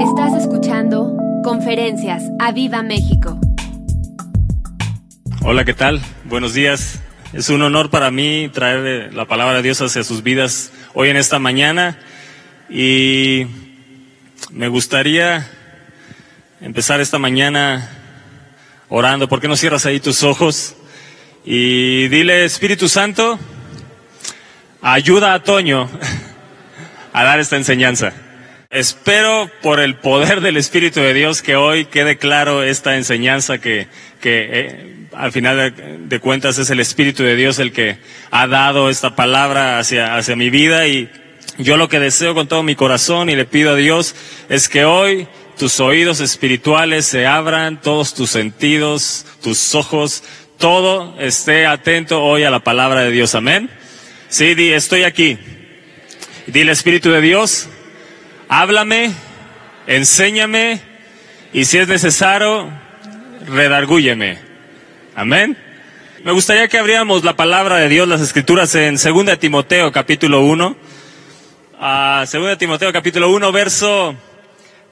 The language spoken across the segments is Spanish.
Estás escuchando Conferencias a Viva México. Hola, ¿qué tal? Buenos días. Es un honor para mí traer la palabra de Dios hacia sus vidas hoy en esta mañana y me gustaría empezar esta mañana orando. ¿Por qué no cierras ahí tus ojos? Y dile, Espíritu Santo, ayuda a Toño a dar esta enseñanza. Espero por el poder del Espíritu de Dios que hoy quede claro esta enseñanza que, eh, al final de, cuentas es el Espíritu de Dios el que ha dado esta palabra hacia, hacia mi vida y yo lo que deseo con todo mi corazón y le pido a Dios es que hoy tus oídos espirituales se abran, todos tus sentidos, tus ojos, todo esté atento hoy a la palabra de Dios. Amén. Sí, di, estoy aquí. Dile Espíritu de Dios, háblame, enséñame y si es necesario, redargúyeme. Amén. Me gustaría que abriéramos la palabra de Dios, las escrituras en 2 Timoteo capítulo 1. Uh, 2 Timoteo capítulo 1, verso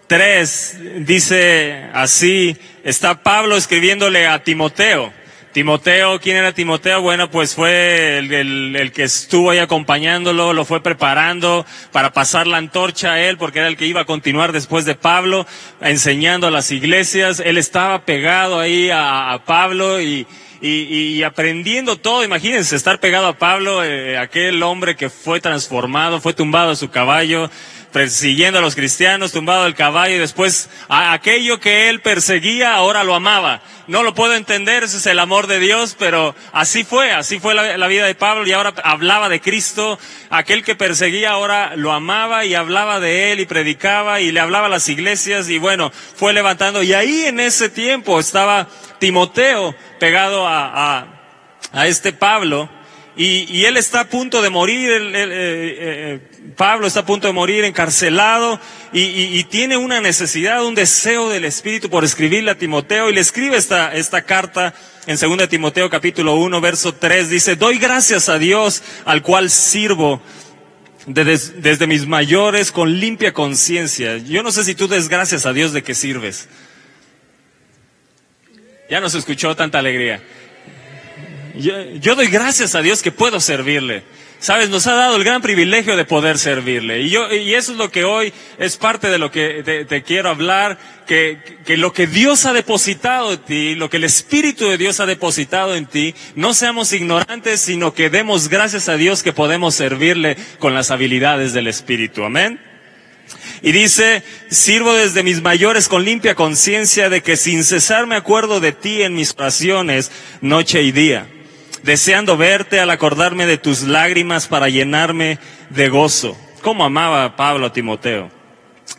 3 dice así, está Pablo escribiéndole a Timoteo. Timoteo, ¿quién era Timoteo? Bueno, pues fue el, el, el, que estuvo ahí acompañándolo, lo fue preparando para pasar la antorcha a él, porque era el que iba a continuar después de Pablo, enseñando a las iglesias. Él estaba pegado ahí a, a Pablo y, y, y, aprendiendo todo. Imagínense estar pegado a Pablo, eh, aquel hombre que fue transformado, fue tumbado a su caballo, persiguiendo a los cristianos, tumbado del caballo y después a aquello que él perseguía ahora lo amaba. No lo puedo entender, ese es el amor de Dios, pero así fue, así fue la, la, vida de Pablo y ahora hablaba de Cristo. Aquel que perseguía ahora lo amaba y hablaba de él y predicaba y le hablaba a las iglesias y bueno, fue levantando. Y ahí en ese tiempo estaba Timoteo pegado a, a, a este Pablo. Y, él está a punto de morir, él, eh, Pablo está a punto de morir encarcelado y, tiene una necesidad, un deseo del Espíritu por escribirle a Timoteo y le escribe esta, esta carta en 2 Timoteo capítulo 1 verso 3, dice, doy gracias a Dios al cual sirvo desde, desde mis mayores con limpia conciencia. Yo no sé si tú des gracias a Dios de que sirves. Ya no se escuchó tanta alegría. Yo, yo, doy gracias a Dios que puedo servirle. Sabes, nos ha dado el gran privilegio de poder servirle. Y yo, y eso es lo que hoy es parte de lo que te, quiero hablar, que, que lo que Dios ha depositado en ti, lo que el Espíritu de Dios ha depositado en ti, no seamos ignorantes, sino que demos gracias a Dios que podemos servirle con las habilidades del Espíritu. Amén. Y dice, sirvo desde mis mayores con limpia conciencia de que sin cesar me acuerdo de ti en mis oraciones noche y día deseando verte al acordarme de tus lágrimas para llenarme de gozo. ¿Cómo amaba Pablo a Timoteo?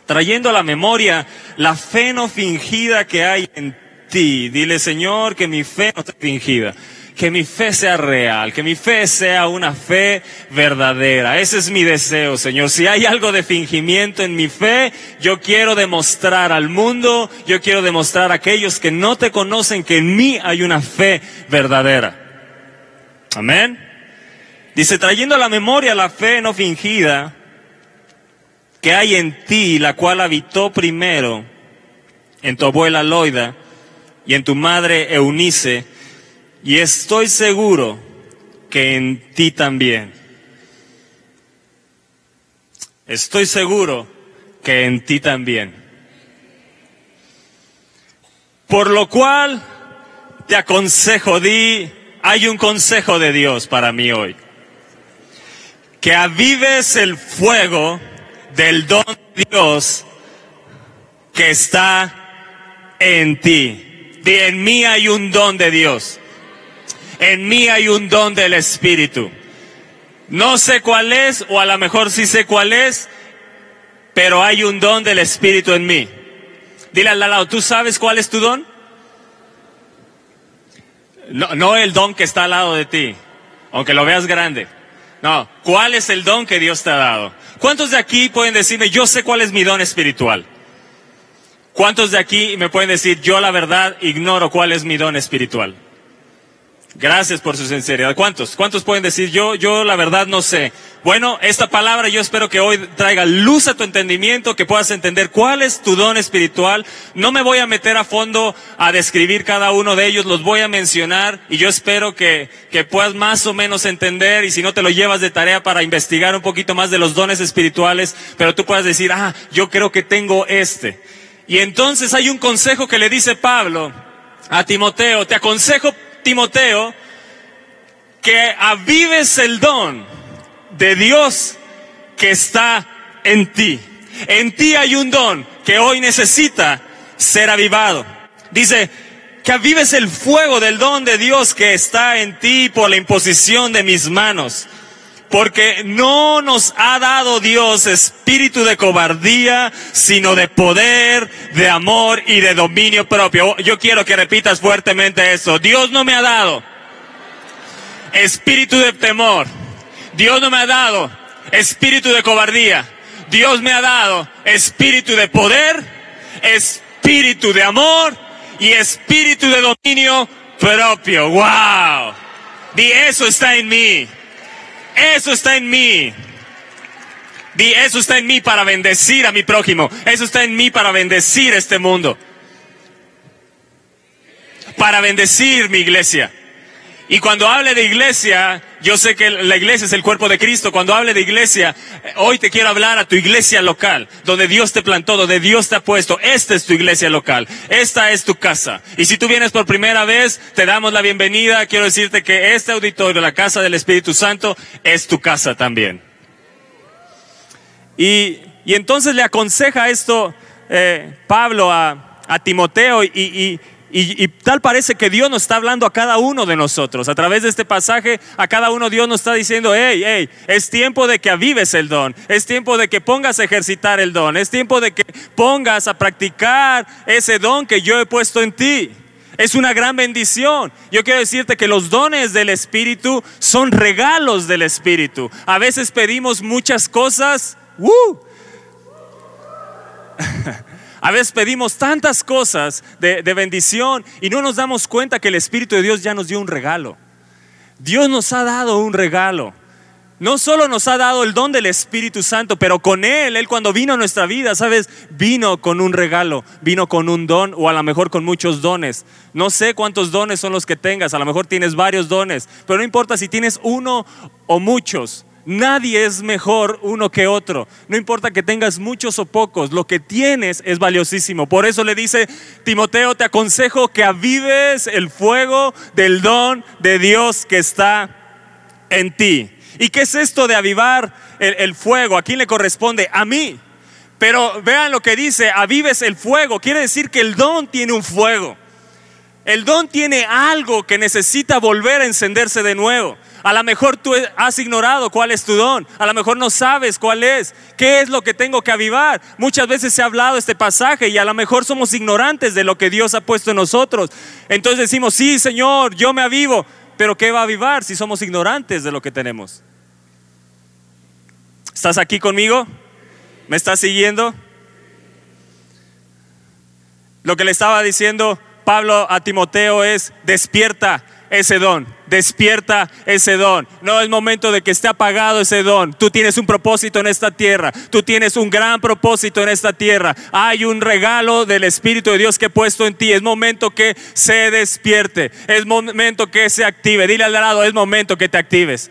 Trayendo a la memoria la fe no fingida que hay en ti. Dile, Señor, que mi fe no sea fingida. Que mi fe sea real, que mi fe sea una fe verdadera. Ese es mi deseo, Señor. Si hay algo de fingimiento en mi fe, yo quiero demostrar al mundo, yo quiero demostrar a aquellos que no te conocen que en mí hay una fe verdadera. Amén. Dice, trayendo a la memoria la fe no fingida que hay en ti, la cual habitó primero en tu abuela Loida y en tu madre Eunice, y estoy seguro que en ti también. Estoy seguro que en ti también. Por lo cual te aconsejo, di, hay un consejo de Dios para mí hoy. Que avives el fuego del don de Dios que está en ti. Y en mí hay un don de Dios. En mí hay un don del Espíritu. No sé cuál es, o a lo mejor sí sé cuál es, pero hay un don del Espíritu en mí. Dile al lado, ¿tú sabes cuál es tu don? No, no el don que está al lado de ti, aunque lo veas grande. No, ¿cuál es el don que Dios te ha dado? ¿Cuántos de aquí pueden decirme, yo sé cuál es mi don espiritual? ¿Cuántos de aquí me pueden decir, yo la verdad ignoro cuál es mi don espiritual? Gracias por su sinceridad. ¿Cuántos? ¿Cuántos pueden decir yo? Yo la verdad no sé. Bueno, esta palabra yo espero que hoy traiga luz a tu entendimiento, que puedas entender cuál es tu don espiritual. No me voy a meter a fondo a describir cada uno de ellos, los voy a mencionar y yo espero que, que puedas más o menos entender y si no te lo llevas de tarea para investigar un poquito más de los dones espirituales, pero tú puedas decir, ah, yo creo que tengo este. Y entonces hay un consejo que le dice Pablo a Timoteo, te aconsejo Timoteo, que avives el don de Dios que está en ti. En ti hay un don que hoy necesita ser avivado. Dice, que avives el fuego del don de Dios que está en ti por la imposición de mis manos. Porque no nos ha dado Dios espíritu de cobardía, sino de poder, de amor y de dominio propio. Yo quiero que repitas fuertemente eso. Dios no me ha dado espíritu de temor. Dios no me ha dado espíritu de cobardía. Dios me ha dado espíritu de poder, espíritu de amor y espíritu de dominio propio. ¡Wow! Di eso está en mí. Eso está en mí. Di, eso está en mí para bendecir a mi prójimo. Eso está en mí para bendecir este mundo. Para bendecir mi iglesia. Y cuando hable de iglesia, yo sé que la iglesia es el cuerpo de Cristo. Cuando hable de iglesia, hoy te quiero hablar a tu iglesia local, donde Dios te plantó, donde Dios te ha puesto. Esta es tu iglesia local. Esta es tu casa. Y si tú vienes por primera vez, te damos la bienvenida. Quiero decirte que este auditorio, la casa del Espíritu Santo, es tu casa también. Y, y entonces le aconseja esto eh, Pablo a, a Timoteo y, y y, tal parece que Dios nos está hablando a cada uno de nosotros. A través de este pasaje, a cada uno Dios nos está diciendo, hey, hey, es tiempo de que avives el don. Es tiempo de que pongas a ejercitar el don. Es tiempo de que pongas a practicar ese don que yo he puesto en ti. Es una gran bendición. Yo quiero decirte que los dones del Espíritu son regalos del Espíritu. A veces pedimos muchas cosas. ¡uh! A veces pedimos tantas cosas de, bendición y no nos damos cuenta que el Espíritu de Dios ya nos dio un regalo. Dios nos ha dado un regalo. No solo nos ha dado el don del Espíritu Santo, pero con Él, Él cuando vino a nuestra vida, ¿sabes? Vino con un regalo, vino con un don o a lo mejor con muchos dones. No sé cuántos dones son los que tengas, a lo mejor tienes varios dones, pero no importa si tienes uno o muchos. Nadie es mejor uno que otro. No importa que tengas muchos o pocos, lo que tienes es valiosísimo. Por eso le dice Timoteo, te aconsejo que avives el fuego del don de Dios que está en ti. ¿Y qué es esto de avivar el, fuego? ¿A quién le corresponde? A mí. Pero vean lo que dice, avives el fuego. Quiere decir que el don tiene un fuego. El don tiene algo que necesita volver a encenderse de nuevo. A lo mejor tú has ignorado cuál es tu don. A lo mejor no sabes cuál es. ¿Qué es lo que tengo que avivar? Muchas veces se ha hablado este pasaje y a lo mejor somos ignorantes de lo que Dios ha puesto en nosotros. Entonces decimos, sí, Señor, yo me avivo. Pero ¿qué va a avivar si somos ignorantes de lo que tenemos? ¿Estás aquí conmigo? ¿Me estás siguiendo? Lo que le estaba diciendo Pablo a Timoteo es, despierta ese don, despierta ese don. No es momento de que esté apagado ese don. Tú tienes un propósito en esta tierra, tú tienes un gran propósito en esta tierra. Hay un regalo del Espíritu de Dios que he puesto en ti. Es momento que se despierte, es momento que se active. Dile al lado, es momento que te actives.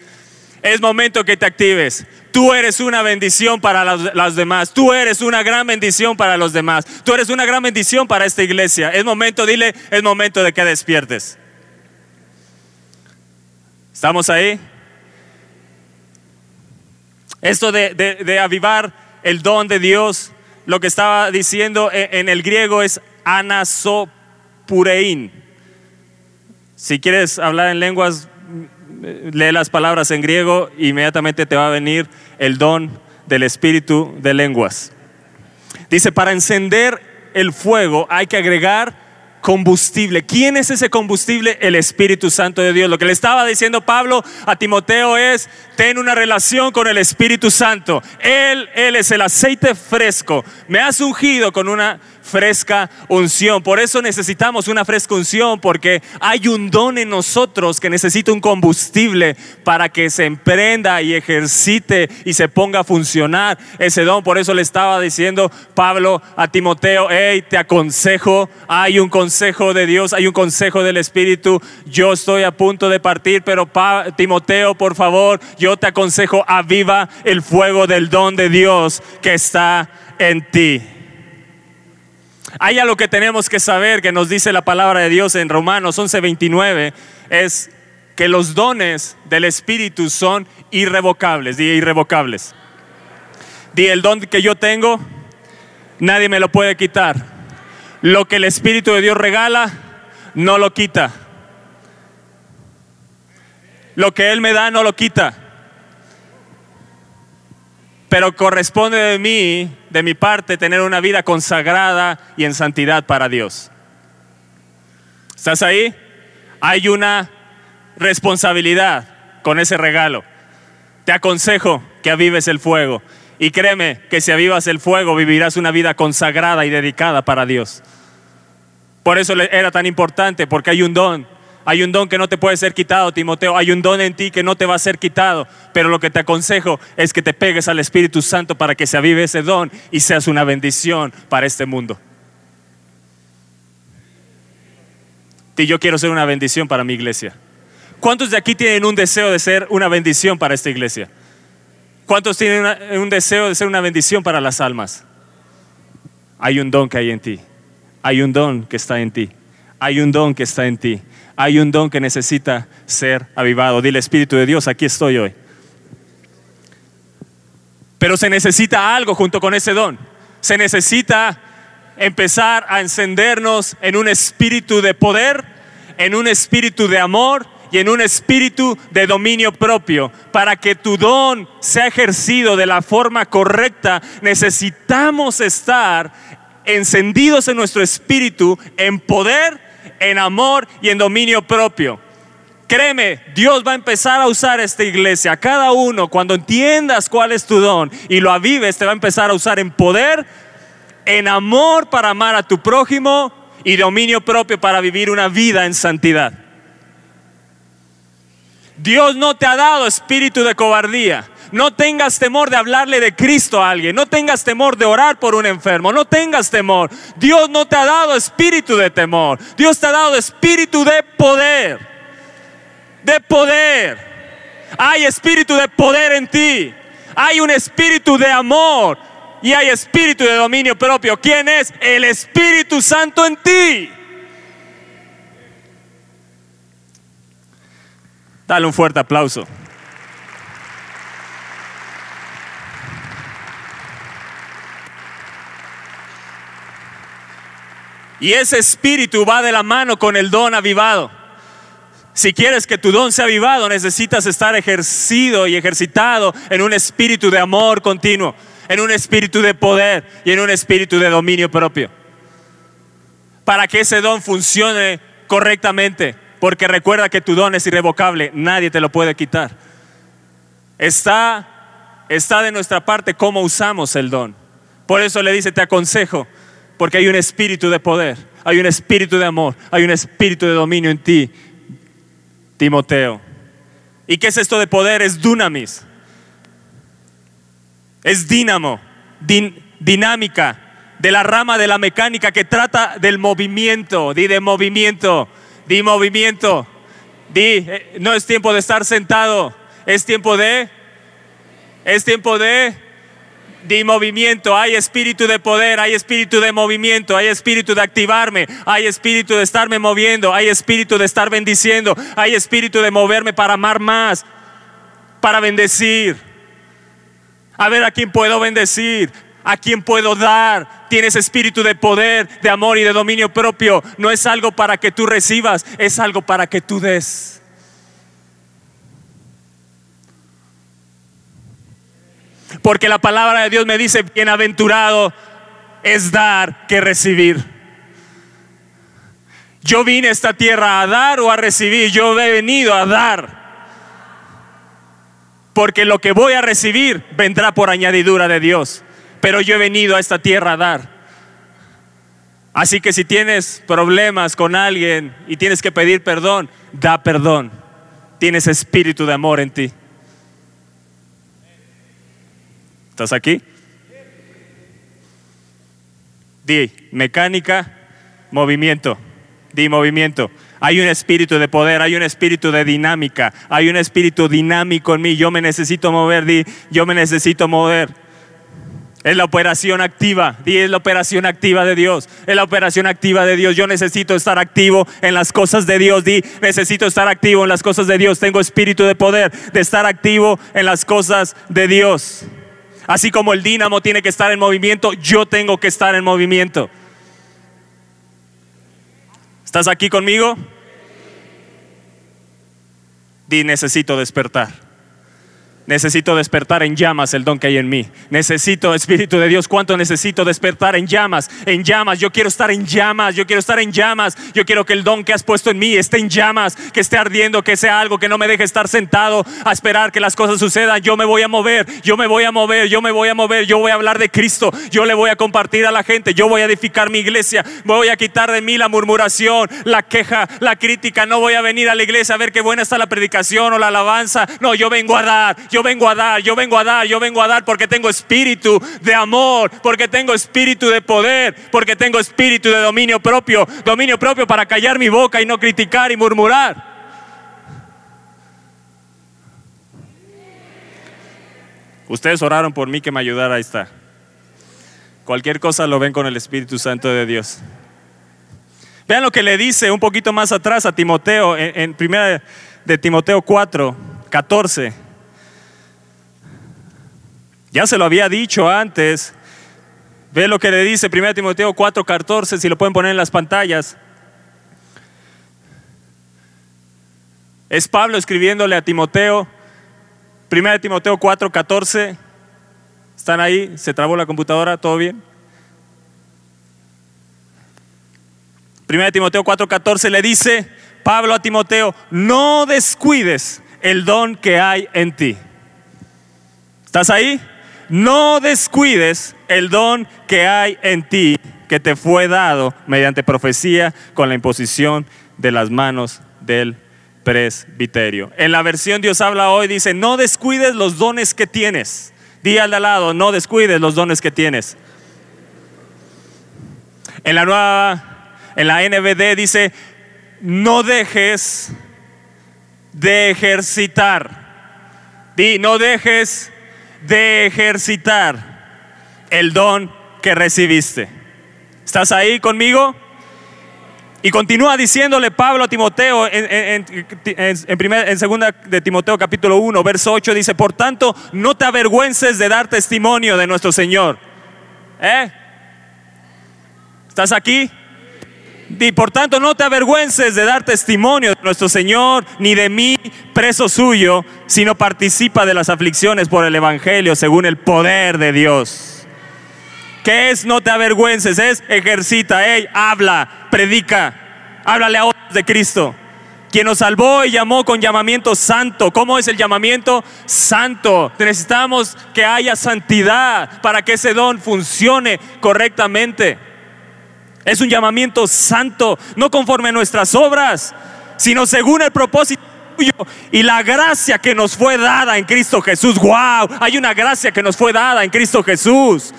Es momento que te actives. Tú eres una bendición para las, demás. Tú eres una gran bendición para los demás. Tú eres una gran bendición para esta iglesia. Es momento, dile, es momento de que despiertes. ¿Estamos ahí? Esto de, avivar el don de Dios, lo que estaba diciendo en, en el griego es anasopurein. Si quieres hablar en lenguas, lee las palabras en griego, inmediatamente te va a venir el don del espíritu de lenguas. Dice, para encender el fuego hay que agregar combustible. ¿Quién es ese combustible? El Espíritu Santo de Dios. Lo que le estaba diciendo Pablo a Timoteo es, ten una relación con el Espíritu Santo. Él, Él es el aceite fresco. Me has ungido con una fresca unción. Por eso necesitamos una fresca unción, porque hay un don en nosotros que necesita un combustible para que se emprenda y ejercite y se ponga a funcionar ese don. Por eso le estaba diciendo Pablo a Timoteo, hey, te aconsejo, hay un consejo de Dios, hay un consejo del Espíritu. Yo estoy a punto de partir, pero Timoteo, por favor, yo te aconsejo, aviva el fuego del don de Dios que está en ti. Hay algo que tenemos que saber que nos dice la palabra de Dios en Romanos 11:29, es que los dones del Espíritu son irrevocables, di irrevocables. Di el don que yo tengo, nadie me lo puede quitar. Lo que el Espíritu de Dios regala, no lo quita. Lo que Él me da, no lo quita pero corresponde de mí, de mi parte, tener una vida consagrada y en santidad para Dios. ¿Estás ahí? Hay una responsabilidad con ese regalo. Te aconsejo que avives el fuego. Y créeme que si avivas el fuego vivirás una vida consagrada y dedicada para Dios. Por eso era tan importante, porque hay un don hay un don que no te puede ser quitado, Timoteo. Hay un don en ti que no te va a ser quitado. Pero lo que te aconsejo es que te pegues al Espíritu Santo para que se avive ese don y seas una bendición para este mundo. Y yo quiero ser una bendición para mi iglesia. ¿Cuántos de aquí tienen un deseo de ser una bendición para esta iglesia? ¿Cuántos tienen un deseo de ser una bendición para las almas? Hay un don que hay en ti. Hay un don que está en ti. Hay un don que está en ti hay un don que necesita ser avivado. Dile, Espíritu de Dios, aquí estoy hoy. Pero se necesita algo junto con ese don. Se necesita empezar a encendernos en un espíritu de poder, en un espíritu de amor y en un espíritu de dominio propio. Para que tu don sea ejercido de la forma correcta, necesitamos estar encendidos en nuestro espíritu en poder en amor y en dominio propio. Créeme, Dios va a empezar a usar esta iglesia. Cada uno, cuando entiendas cuál es tu don y lo avives, te va a empezar a usar en poder, en amor para amar a tu prójimo y dominio propio para vivir una vida en santidad. Dios no te ha dado espíritu de cobardía. No tengas temor de hablarle de Cristo a alguien. No tengas temor de orar por un enfermo. No tengas temor. Dios no te ha dado espíritu de temor. Dios te ha dado espíritu de poder. De poder. Hay espíritu de poder en ti. Hay un espíritu de amor. Y hay espíritu de dominio propio. ¿Quién es? El Espíritu Santo en ti. Dale un fuerte aplauso. Y ese espíritu va de la mano con el don avivado. Si quieres que tu don sea avivado, necesitas estar ejercido y ejercitado en un espíritu de amor continuo, en un espíritu de poder y en un espíritu de dominio propio. Para que ese don funcione correctamente, porque recuerda que tu don es irrevocable, nadie te lo puede quitar. Está, está de nuestra parte cómo usamos el don. Por eso le dice, te aconsejo porque hay un espíritu de poder, hay un espíritu de amor, hay un espíritu de dominio en ti, Timoteo. ¿Y qué es esto de poder? Es dunamis. Es dínamo, dinámica, de la rama de la mecánica que trata del movimiento. Di de movimiento, di movimiento. Di, eh, no es tiempo de estar sentado, es tiempo de, es tiempo de de movimiento, hay espíritu de poder, hay espíritu de movimiento, hay espíritu de activarme, hay espíritu de estarme moviendo, hay espíritu de estar bendiciendo, hay espíritu de moverme para amar más, para bendecir. A ver a quién puedo bendecir, a quién puedo dar. Tienes espíritu de poder, de amor y de dominio propio. No es algo para que tú recibas, es algo para que tú des. Porque la palabra de Dios me dice, bienaventurado es dar que recibir. Yo vine a esta tierra a dar o a recibir. Yo he venido a dar. Porque lo que voy a recibir vendrá por añadidura de Dios. Pero yo he venido a esta tierra a dar. Así que si tienes problemas con alguien y tienes que pedir perdón, da perdón. Tienes espíritu de amor en ti. ¿Estás aquí? Di mecánica, movimiento. Di movimiento. Hay un espíritu de poder, hay un espíritu de dinámica, hay un espíritu dinámico en mí. Yo me necesito mover, di, yo me necesito mover. Es la operación activa, di, es la operación activa de Dios, es la operación activa de Dios. Yo necesito estar activo en las cosas de Dios, di, necesito estar activo en las cosas de Dios. Tengo espíritu de poder, de estar activo en las cosas de Dios. Así como el dínamo tiene que estar en movimiento, yo tengo que estar en movimiento. ¿Estás aquí conmigo? Di, necesito despertar. Necesito despertar en llamas el don que hay en mí. Necesito, Espíritu de Dios, ¿cuánto necesito despertar en llamas? En llamas, yo quiero estar en llamas, yo quiero estar en llamas. Yo quiero que el don que has puesto en mí esté en llamas, que esté ardiendo, que sea algo que no me deje estar sentado a esperar que las cosas sucedan. Yo me voy a mover, yo me voy a mover, yo me voy a mover, yo voy a hablar de Cristo, yo le voy a compartir a la gente, yo voy a edificar mi iglesia, voy a quitar de mí la murmuración, la queja, la crítica. No voy a venir a la iglesia a ver qué buena está la predicación o la alabanza. No, yo vengo a dar yo vengo a dar, yo vengo a dar, yo vengo a dar porque tengo espíritu de amor, porque tengo espíritu de poder, porque tengo espíritu de dominio propio, dominio propio para callar mi boca y no criticar y murmurar. Ustedes oraron por mí que me ayudara, ahí está. Cualquier cosa lo ven con el Espíritu Santo de Dios. Vean lo que le dice un poquito más atrás a Timoteo, en, en primera de Timoteo 4, 14. Ya se lo había dicho antes. Ve lo que le dice 1 Timoteo 4:14, si lo pueden poner en las pantallas. Es Pablo escribiéndole a Timoteo. 1 Timoteo 4:14. ¿Están ahí? ¿Se trabó la computadora? ¿Todo bien? 1 Timoteo 4:14 le dice Pablo a Timoteo, no descuides el don que hay en ti. ¿Estás ahí? No descuides el don que hay en ti, que te fue dado mediante profecía con la imposición de las manos del presbiterio. En la versión Dios habla hoy dice, no descuides los dones que tienes. Di al de lado, no descuides los dones que tienes. En la nueva, en la NBD dice, no dejes de ejercitar. Di, no dejes de ejercitar el don que recibiste. ¿Estás ahí conmigo? Y continúa diciéndole Pablo a Timoteo en, en, segunda de Timoteo capítulo 1, verso 8, dice, por tanto, no te avergüences de dar testimonio de nuestro Señor. ¿Eh? ¿Estás aquí? Y por tanto no te avergüences de dar testimonio de nuestro Señor, ni de mí, preso suyo, sino participa de las aflicciones por el Evangelio según el poder de Dios. ¿Qué es no te avergüences? Es ejercita, hey, habla, predica, háblale a otros de Cristo. Quien nos salvó y llamó con llamamiento santo. ¿Cómo es el llamamiento? Santo. Necesitamos que haya santidad para que ese don funcione correctamente. Es un llamamiento santo, no conforme a nuestras obras, sino según el propósito y la gracia que nos fue dada en Cristo Jesús. ¡Wow! Hay una gracia que nos fue dada en Cristo Jesús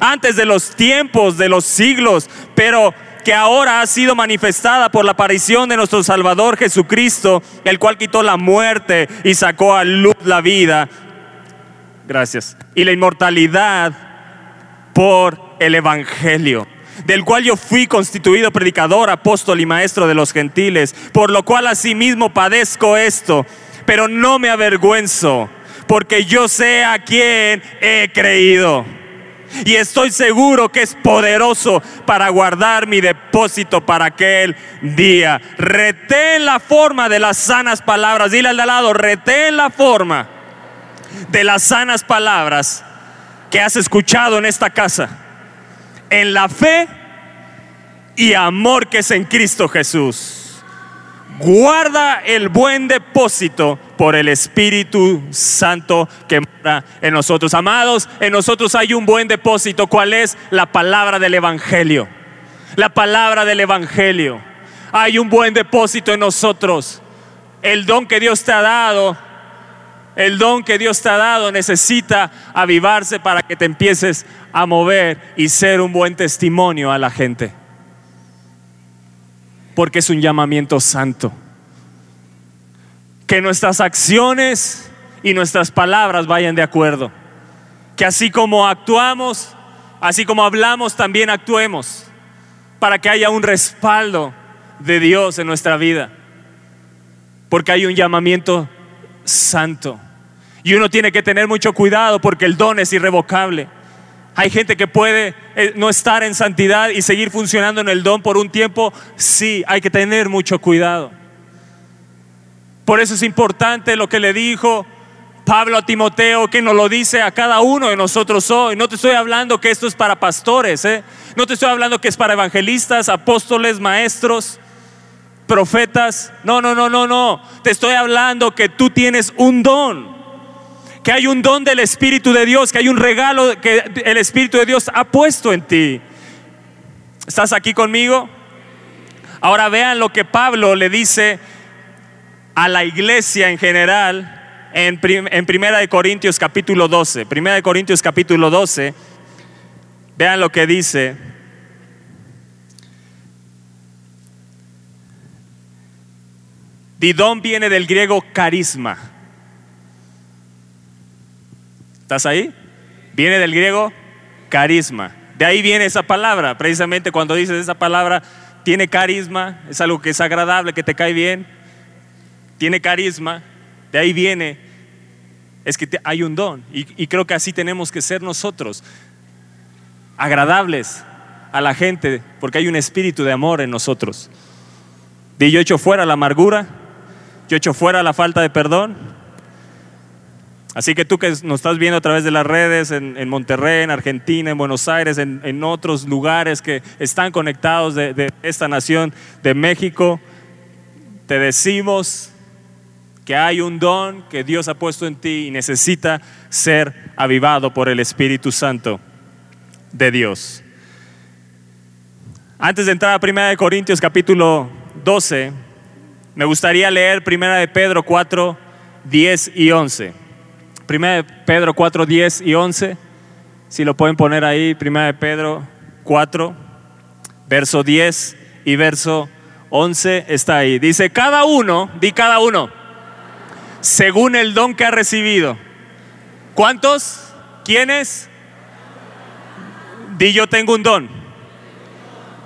antes de los tiempos, de los siglos, pero que ahora ha sido manifestada por la aparición de nuestro Salvador Jesucristo, el cual quitó la muerte y sacó a luz la vida. Gracias. Y la inmortalidad por el Evangelio del cual yo fui constituido predicador, apóstol y maestro de los gentiles, por lo cual asimismo padezco esto, pero no me avergüenzo, porque yo sé a quién he creído. Y estoy seguro que es poderoso para guardar mi depósito para aquel día. Retén la forma de las sanas palabras. Dile al de lado, retén la forma de las sanas palabras que has escuchado en esta casa en la fe y amor que es en Cristo Jesús. Guarda el buen depósito por el Espíritu Santo que mora en nosotros. Amados, en nosotros hay un buen depósito. ¿Cuál es? La palabra del Evangelio. La palabra del Evangelio. Hay un buen depósito en nosotros. El don que Dios te ha dado, el don que Dios te ha dado necesita avivarse para que te empieces a mover y ser un buen testimonio a la gente porque es un llamamiento santo. Que nuestras acciones y nuestras palabras vayan de acuerdo. Que así como actuamos, así como hablamos, también actuemos. Para que haya un respaldo de Dios en nuestra vida. Porque hay un llamamiento santo. Y uno tiene que tener mucho cuidado porque el don es irrevocable. Hay gente que puede eh, no estar en santidad y seguir funcionando en el don por un tiempo. Sí, hay que tener mucho cuidado. Por eso es importante lo que le dijo Pablo a Timoteo, que nos lo dice a cada uno de nosotros hoy. No te estoy hablando que esto es para pastores, ¿eh? no te estoy hablando que es para evangelistas, apóstoles, maestros, profetas. No, no, no, no, no. Te estoy hablando que tú tienes un don que hay un don del Espíritu de Dios, que hay un regalo que el Espíritu de Dios ha puesto en ti. ¿Estás aquí conmigo? Ahora vean lo que Pablo le dice a la iglesia en general en, Primera de Corintios capítulo 12. Primera de Corintios capítulo 12. Vean lo que dice. Didón viene del griego carisma ¿Estás ahí? Viene del griego carisma. De ahí viene esa palabra. Precisamente cuando dices esa palabra, tiene carisma, es algo que es agradable, que te cae bien. Tiene carisma. De ahí viene. Es que hay un don. Y, y creo que así tenemos que ser nosotros. Agradables a la gente, porque hay un espíritu de amor en nosotros. Y yo echo fuera la amargura, yo echo fuera la falta de perdón, Así que tú que nos estás viendo a través de las redes en, Monterrey, en Argentina, en Buenos Aires, en, otros lugares que están conectados de, esta nación de México, te decimos que hay un don que Dios ha puesto en ti y necesita ser avivado por el Espíritu Santo de Dios. Antes de entrar a 1 Corintios capítulo 12, me gustaría leer 1 de Pedro 4, 10 y 11. 1 Pedro 4, 10 y 11. Si lo pueden poner ahí, 1 Pedro 4, verso 10 y verso 11 está ahí. Dice, cada uno, di cada uno, según el don que ha recibido. ¿Cuántos? ¿Quiénes? Di yo tengo un don.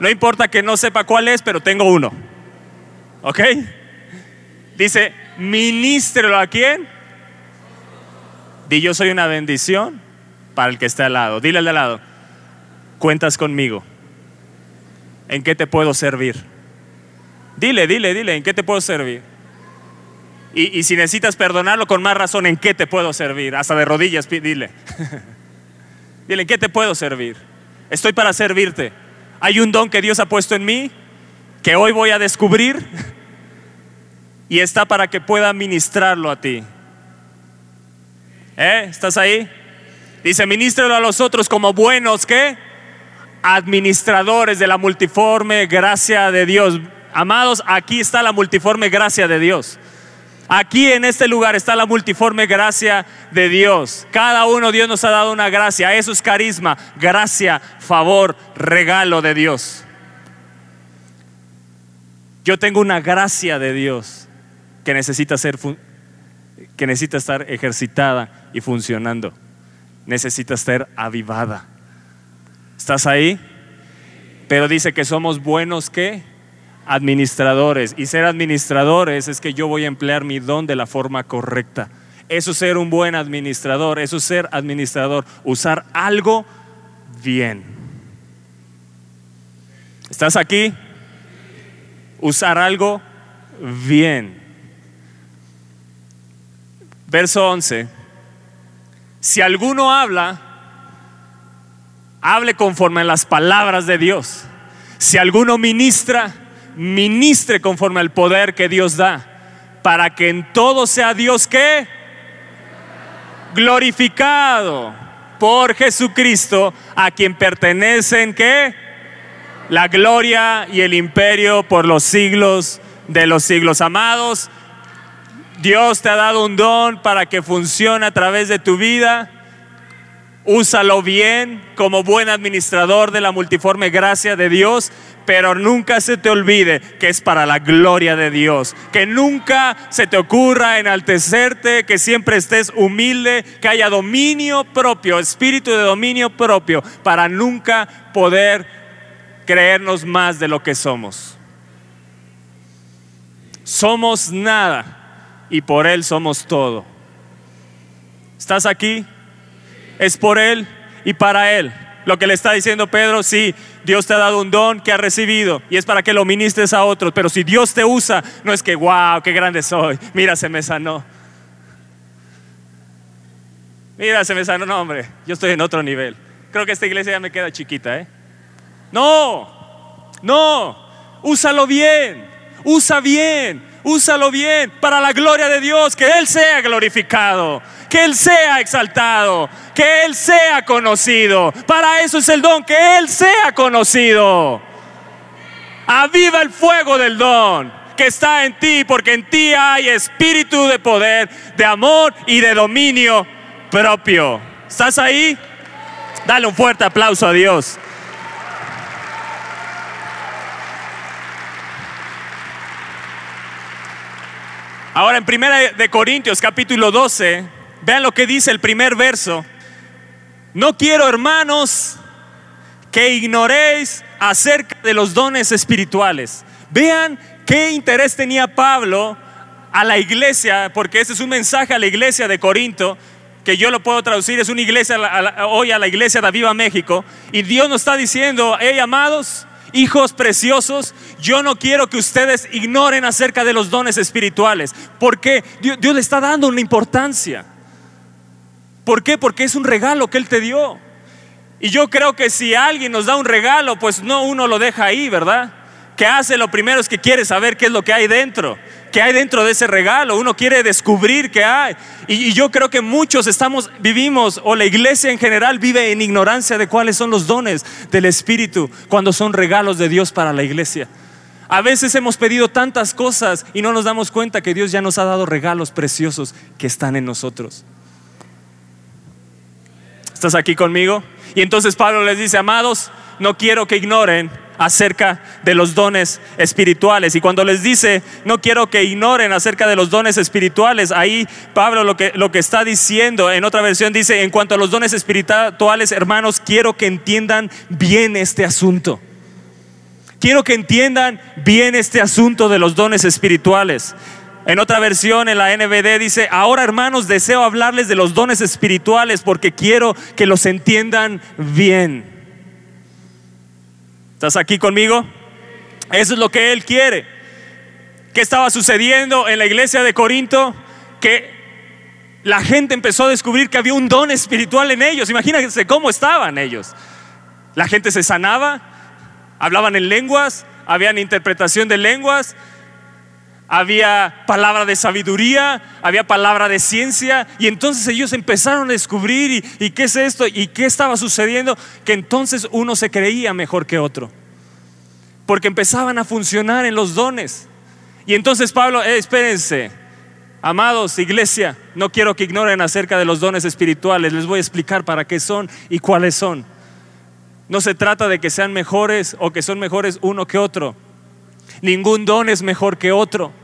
No importa que no sepa cuál es, pero tengo uno. ¿Ok? Dice, ministrelo a quién? Di yo soy una bendición para el que está al lado. Dile al de al lado, cuentas conmigo. ¿En qué te puedo servir? Dile, dile, dile, ¿en qué te puedo servir? Y, y si necesitas perdonarlo con más razón, ¿en qué te puedo servir? Hasta de rodillas, dile. dile, ¿en qué te puedo servir? Estoy para servirte. Hay un don que Dios ha puesto en mí que hoy voy a descubrir y está para que pueda ministrarlo a ti. ¿Eh? ¿Estás ahí? Dice, ministrelo a los otros como buenos, ¿qué? Administradores de la multiforme gracia de Dios. Amados, aquí está la multiforme gracia de Dios. Aquí en este lugar está la multiforme gracia de Dios. Cada uno Dios nos ha dado una gracia. Eso es carisma, gracia, favor, regalo de Dios. Yo tengo una gracia de Dios que necesita ser que necesita estar ejercitada y funcionando. Necesita ser avivada. ¿Estás ahí? Pero dice que somos buenos que administradores. Y ser administradores es que yo voy a emplear mi don de la forma correcta. Eso es ser un buen administrador. Eso es ser administrador. Usar algo bien. ¿Estás aquí? Usar algo bien. Verso 11. Si alguno habla, hable conforme a las palabras de Dios. Si alguno ministra, ministre conforme al poder que Dios da, para que en todo sea Dios que glorificado por Jesucristo, a quien pertenecen que la gloria y el imperio por los siglos de los siglos. Amados, Dios te ha dado un don para que funcione a través de tu vida. Úsalo bien como buen administrador de la multiforme gracia de Dios, pero nunca se te olvide que es para la gloria de Dios. Que nunca se te ocurra enaltecerte, que siempre estés humilde, que haya dominio propio, espíritu de dominio propio, para nunca poder creernos más de lo que somos. Somos nada y por Él somos todo. ¿Estás aquí? Es por Él y para Él. Lo que le está diciendo Pedro, sí, Dios te ha dado un don que ha recibido y es para que lo ministres a otros. Pero si Dios te usa, no es que, wow, qué grande soy. Mira, se me sanó. Mira, se me sanó. No, hombre, yo estoy en otro nivel. Creo que esta iglesia ya me queda chiquita, ¿eh? No, no, úsalo bien, usa bien, úsalo bien para la gloria de Dios, que Él sea glorificado, que Él sea exaltado, que Él sea conocido. Para eso es el don, que Él sea conocido. Aviva el fuego del don que está en ti, porque en ti hay espíritu de poder, de amor y de dominio propio. ¿Estás ahí? Dale un fuerte aplauso a Dios. Ahora en Primera de Corintios capítulo 12, vean lo que dice el primer verso. No quiero, hermanos, que ignoréis acerca de los dones espirituales. Vean qué interés tenía Pablo a la iglesia, porque ese es un mensaje a la iglesia de Corinto, que yo lo puedo traducir, es una iglesia hoy a la iglesia de Aviva México, y Dios nos está diciendo, hey amados, hijos preciosos, yo no quiero que ustedes ignoren acerca de los dones espirituales, porque Dios, Dios le está dando una importancia. ¿Por qué? Porque es un regalo que Él te dio. Y yo creo que si alguien nos da un regalo, pues no uno lo deja ahí, ¿verdad? Que hace lo primero es que quiere saber qué es lo que hay dentro, qué hay dentro de ese regalo. Uno quiere descubrir qué hay. Y, y yo creo que muchos estamos, vivimos, o la iglesia en general vive en ignorancia de cuáles son los dones del Espíritu cuando son regalos de Dios para la iglesia. A veces hemos pedido tantas cosas y no nos damos cuenta que Dios ya nos ha dado regalos preciosos que están en nosotros. ¿Estás aquí conmigo? Y entonces Pablo les dice, amados, no quiero que ignoren acerca de los dones espirituales. Y cuando les dice, no quiero que ignoren acerca de los dones espirituales, ahí Pablo lo que, lo que está diciendo, en otra versión dice, en cuanto a los dones espirituales, hermanos, quiero que entiendan bien este asunto. Quiero que entiendan bien este asunto de los dones espirituales. En otra versión, en la NBD, dice, ahora hermanos, deseo hablarles de los dones espirituales porque quiero que los entiendan bien. ¿Estás aquí conmigo? Eso es lo que Él quiere. ¿Qué estaba sucediendo en la iglesia de Corinto? Que la gente empezó a descubrir que había un don espiritual en ellos. Imagínense cómo estaban ellos. La gente se sanaba, hablaban en lenguas, habían interpretación de lenguas, había palabra de sabiduría, había palabra de ciencia, y entonces ellos empezaron a descubrir y, qué es esto y qué estaba sucediendo, que entonces uno se creía mejor que otro, porque empezaban a funcionar en los dones. Y entonces Pablo, eh, espérense, amados, iglesia, no quiero que ignoren acerca de los dones espirituales, les voy a explicar para qué son y cuáles son. No se trata de que sean mejores o que son mejores uno que otro. Ningún don es mejor que otro.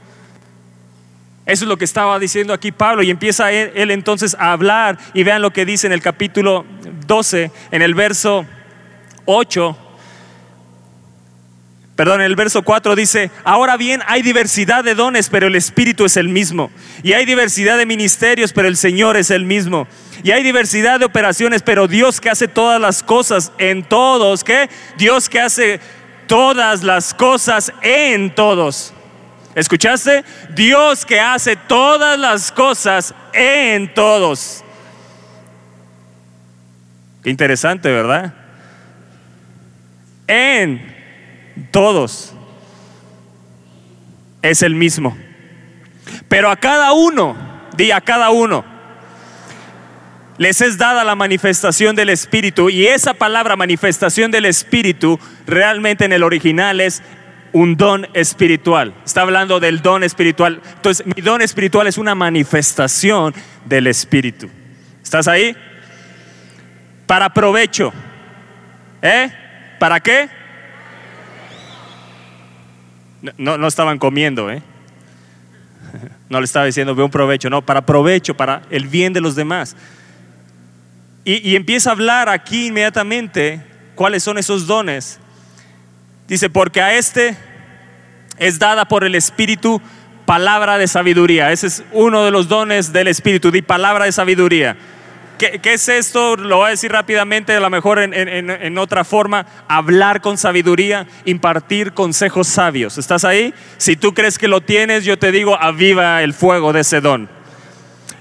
Eso es lo que estaba diciendo aquí Pablo y empieza él, entonces a hablar y vean lo que dice en el capítulo 12, en el verso 8. Perdón, en el verso 4 dice, ahora bien hay diversidad de dones, pero el Espíritu es el mismo. Y hay diversidad de ministerios, pero el Señor es el mismo. Y hay diversidad de operaciones, pero Dios que hace todas las cosas en todos, ¿qué? Dios que hace todas las cosas en todos. ¿Escuchaste? Dios que hace todas las cosas en todos. Qué interesante, ¿verdad? En todos es el mismo. Pero a cada uno, di a cada uno, les es dada la manifestación del Espíritu. Y esa palabra manifestación del Espíritu realmente en el original es un don espiritual. Está hablando del don espiritual. Entonces, mi don espiritual es una manifestación del Espíritu. ¿Estás ahí? Para provecho. ¿Eh? ¿Para qué? No, no estaban comiendo, ¿eh? No le estaba diciendo, ve un provecho, no, para provecho, para el bien de los demás. Y, y empieza a hablar aquí inmediatamente cuáles son esos dones. Dice, porque a este es dada por el Espíritu palabra de sabiduría. Ese es uno de los dones del Espíritu, di palabra de sabiduría. ¿Qué, es esto? Lo voy a decir rápidamente, a lo mejor en, otra forma, hablar con sabiduría, impartir consejos sabios. ¿Estás ahí? Si tú crees que lo tienes, yo te digo, aviva el fuego de ese don.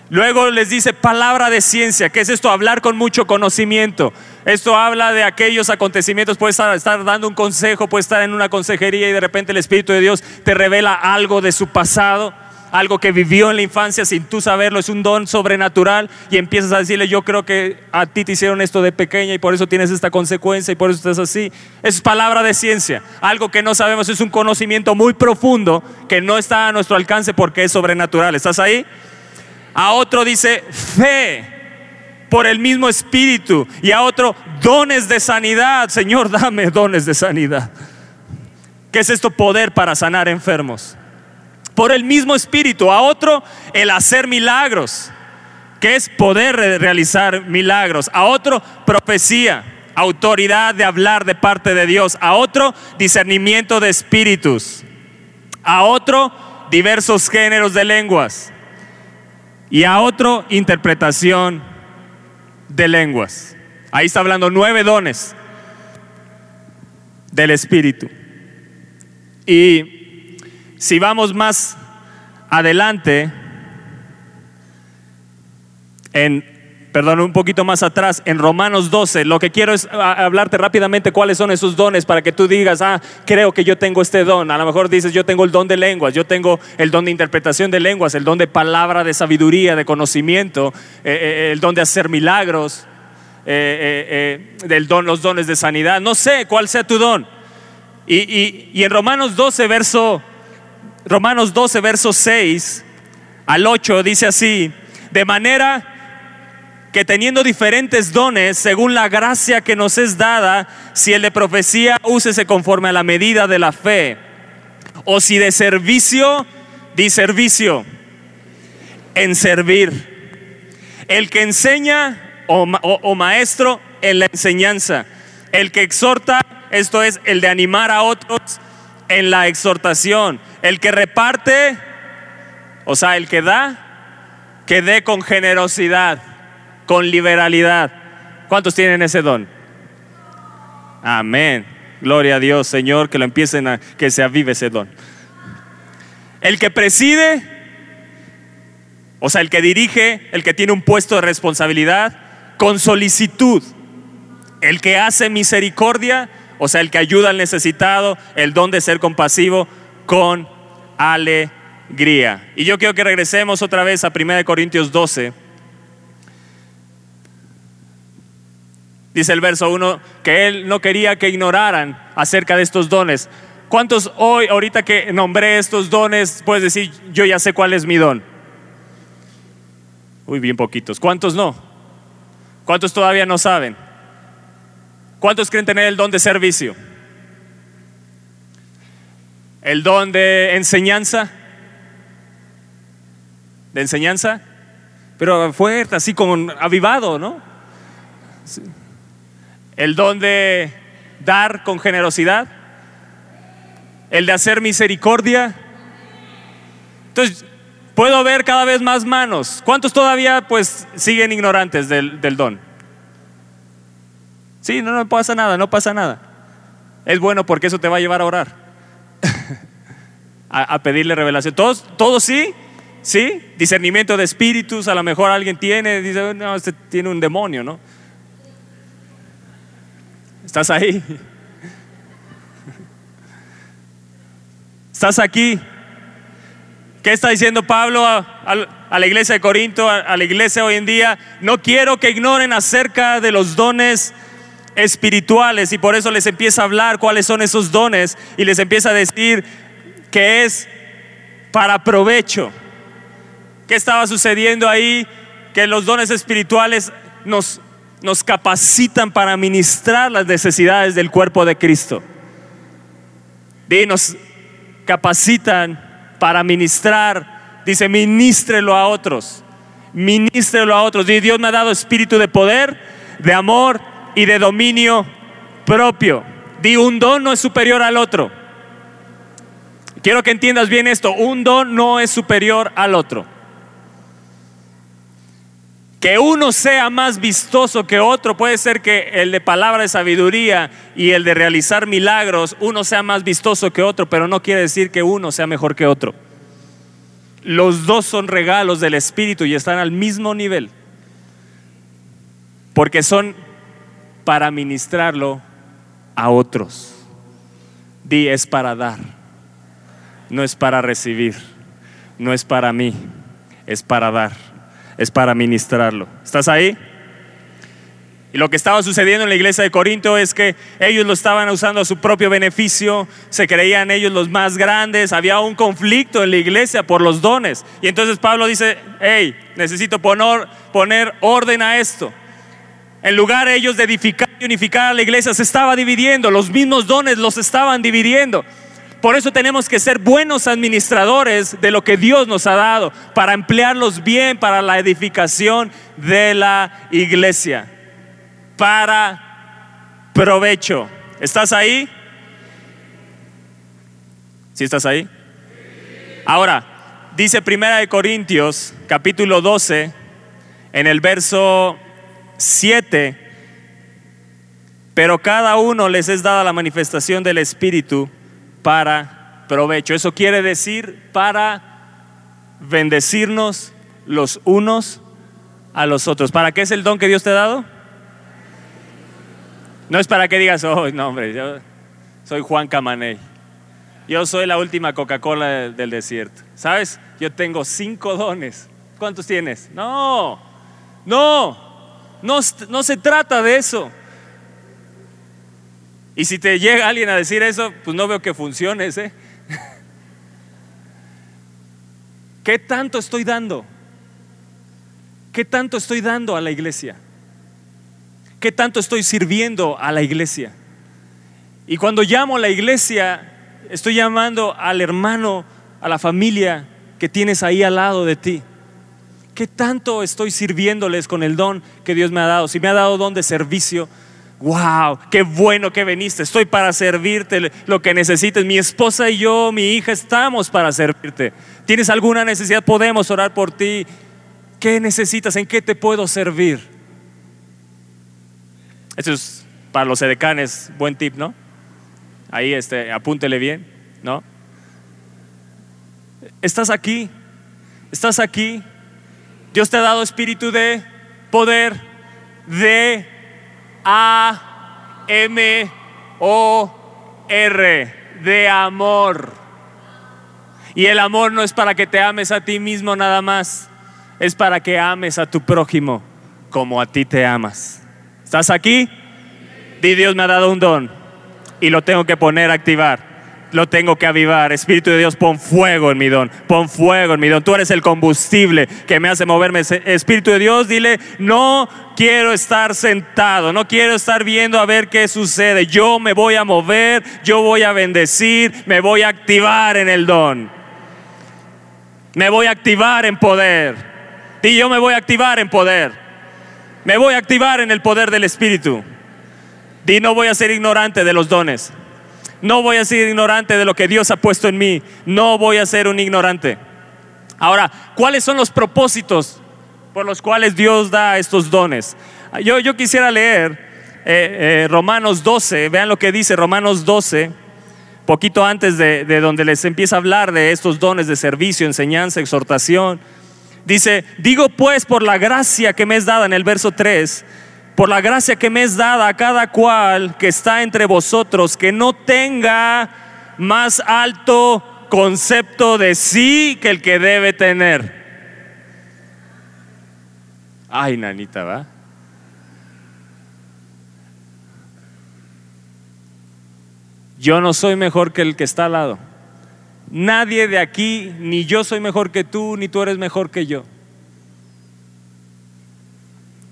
Luego les dice palabra de ciencia. ¿Qué es esto? Hablar con mucho conocimiento. Esto habla de aquellos acontecimientos. Puedes estar, dando un consejo, puedes estar en una consejería y de repente el Espíritu de Dios te revela algo de su pasado algo que vivió en la infancia sin tú saberlo, es un don sobrenatural y empiezas a decirle, yo creo que a ti te hicieron esto de pequeña y por eso tienes esta consecuencia y por eso estás así. Es palabra de ciencia, algo que no sabemos, es un conocimiento muy profundo que no está a nuestro alcance porque es sobrenatural. ¿Estás ahí? A otro dice fe por el mismo espíritu. Y a otro dones de sanidad. Señor, dame dones de sanidad. ¿Qué es esto? Poder para sanar enfermos. Por el mismo espíritu, a otro el hacer milagros, que es poder realizar milagros, a otro profecía, autoridad de hablar de parte de Dios, a otro discernimiento de espíritus, a otro diversos géneros de lenguas y a otro interpretación de lenguas. Ahí está hablando nueve dones del Espíritu. Y si vamos más adelante, en, perdón, un poquito más atrás, en Romanos 12, lo que quiero es hablarte rápidamente cuáles son esos dones para que tú digas, ah, creo que yo tengo este don. A lo mejor dices, yo tengo el don de lenguas, yo tengo el don de interpretación de lenguas, el don de palabra, de sabiduría, de conocimiento, eh, eh, el don de hacer milagros, eh, del don, los dones de sanidad. No sé cuál sea tu don. Y, y en Romanos 12, verso Romanos 12, verso 6 al 8 dice así, de manera que teniendo diferentes dones, según la gracia que nos es dada, si el de profecía, úsese conforme a la medida de la fe, o si de servicio, di servicio, en servir. El que enseña o, o maestro en la enseñanza, el que exhorta, esto es el de animar a otros en la exhortación, el que reparte, o sea, el que da, que dé con generosidad, con liberalidad. ¿Cuántos tienen ese don? Amén. Gloria a Dios, Señor, que lo empiecen a, que se avive ese don. El que preside, o sea, el que dirige, el que tiene un puesto de responsabilidad, con solicitud. El que hace misericordia, o sea, el que ayuda al necesitado, el don de ser compasivo, con alegría. Y yo quiero que regresemos otra vez a 1 Corintios 12. Dice el verso 1 que él no quería que ignoraran acerca de estos dones. ¿Cuántos hoy, ahorita que nombré estos dones, puedes decir, yo ya sé cuál es mi don? Uy, bien poquitos. ¿Cuántos no? ¿Cuántos todavía no saben? ¿Cuántos creen tener el don de servicio? el don de enseñanza, de enseñanza, pero fuerte, así como avivado, ¿no? El don de dar con generosidad, el de hacer misericordia. Entonces, puedo ver cada vez más manos. ¿Cuántos todavía pues siguen ignorantes del, del don? Sí, no, no pasa nada, no pasa nada. Es bueno porque eso te va a llevar a orar a, pedirle revelación. ¿Todos, todos sí? ¿Sí? Discernimiento de espíritus, a lo mejor alguien tiene, dice, no, este tiene un demonio, ¿no? ¿Estás ahí? ¿Estás aquí? ¿Qué está diciendo Pablo a, la iglesia de Corinto, a, a la iglesia hoy en día? No quiero que ignoren acerca de los dones espirituales y por eso les empieza a hablar cuáles son esos dones y les empieza a decir que es para provecho. ¿Qué estaba sucediendo ahí? Que los dones espirituales nos, nos capacitan para ministrar las necesidades del cuerpo de Cristo. Y nos capacitan para ministrar. Dice, ministrelo a otros. Ministrelo a otros. Y Dios me ha dado espíritu de poder, de amor y de dominio propio. Di, un don no es superior al otro. Quiero que entiendas bien esto. Un don no es superior al otro. Que uno sea más vistoso que otro, puede ser que el de palabra de sabiduría y el de realizar milagros, uno sea más vistoso que otro, pero no quiere decir que uno sea mejor que otro. Los dos son regalos del Espíritu y están al mismo nivel, porque son para ministrarlo a otros. Di es para dar, no es para recibir, no es para mí, es para dar es para ministrarlo. ¿Estás ahí? Y lo que estaba sucediendo en la iglesia de Corinto es que ellos lo estaban usando a su propio beneficio, se creían ellos los más grandes, había un conflicto en la iglesia por los dones. Y entonces Pablo dice, hey, necesito poner, orden a esto. En lugar ellos de edificar y unificar a la iglesia, se estaba dividiendo, los mismos dones los estaban dividiendo. Por eso tenemos que ser buenos administradores de lo que Dios nos ha dado, para emplearlos bien para la edificación de la iglesia, para provecho. ¿Estás ahí? ¿Sí estás ahí? Ahora, dice Primera de Corintios, capítulo 12, en el verso 7, pero cada uno les es dada la manifestación del Espíritu para provecho. Eso quiere decir para bendecirnos los unos a los otros. ¿Para qué es el don que Dios te ha dado? No es para que digas, oh, no, hombre, yo soy Juan Camaney. Yo soy la última Coca-Cola del desierto. ¿Sabes? Yo tengo cinco dones. ¿Cuántos tienes? No, no, no, no se trata de eso. Y si te llega alguien a decir eso, pues no veo que funcione ese. ¿Qué tanto estoy dando? ¿Qué tanto estoy dando a la iglesia? ¿Qué tanto estoy sirviendo a la iglesia? Y cuando llamo a la iglesia, estoy llamando al hermano, a la familia que tienes ahí al lado de ti. ¿Qué tanto estoy sirviéndoles con el don que Dios me ha dado? Si me ha dado don de servicio, wow, qué bueno que viniste, estoy para servirte lo que necesites. Mi esposa y yo, mi hija, estamos para servirte. ¿Tienes alguna necesidad? Podemos orar por ti. ¿Qué necesitas? ¿En qué te puedo servir? Esto es para los edecanes, buen tip, ¿no? Ahí este, apúntele bien, ¿no? Estás aquí, estás aquí. Dios te ha dado espíritu de poder, de a M O R de amor. Y el amor no es para que te ames a ti mismo nada más, es para que ames a tu prójimo como a ti te amas. ¿Estás aquí? Di Dios me ha dado un don y lo tengo que poner a activar lo tengo que avivar. Espíritu de Dios, pon fuego en mi don, pon fuego en mi don. Tú eres el combustible que me hace moverme. Espíritu de Dios, dile, no quiero estar sentado, no quiero estar viendo a ver qué sucede. Yo me voy a mover, yo voy a bendecir, me voy a activar en el don. Me voy a activar en poder. Y yo me voy a activar en poder. Me voy a activar en el poder del Espíritu. Y no voy a ser ignorante de los dones. No voy a ser ignorante de lo que Dios ha puesto en mí. No voy a ser un ignorante. Ahora, ¿cuáles son los propósitos por los cuales Dios da estos dones? Yo, yo quisiera leer eh, eh, Romanos 12. Vean lo que dice Romanos 12, poquito antes de, de donde les empieza a hablar de estos dones de servicio, enseñanza, exhortación. Dice, digo pues por la gracia que me es dada en el verso 3 por la gracia que me es dada a cada cual que está entre vosotros, que no tenga más alto concepto de sí que el que debe tener. Ay, nanita, ¿va? Yo no soy mejor que el que está al lado. Nadie de aquí, ni yo soy mejor que tú, ni tú eres mejor que yo.